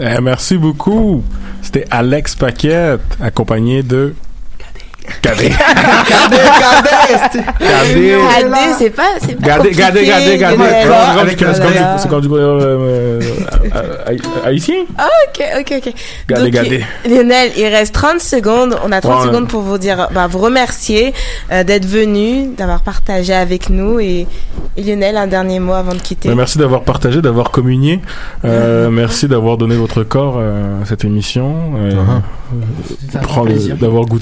Eh, merci beaucoup. C'était Alex Paquette, accompagné de. Gadé. Gadé, Gadé. Gadé, c'est pas. c'est pas Gadé, Gadé. Avec un C'est quand du haïtien? Ah, ok, ok, ok. Donc, Gadé. Lionel, il reste 30 secondes. On a 30 Ouais. secondes pour vous dire, bah, vous remercier euh, d'être venu, d'avoir partagé avec nous. Et, et Lionel, un dernier mot avant de quitter. Ben, merci d'avoir partagé, d'avoir communié. Euh, merci d'avoir donné votre corps euh, à cette émission. Euh, plaisir. D'avoir goûté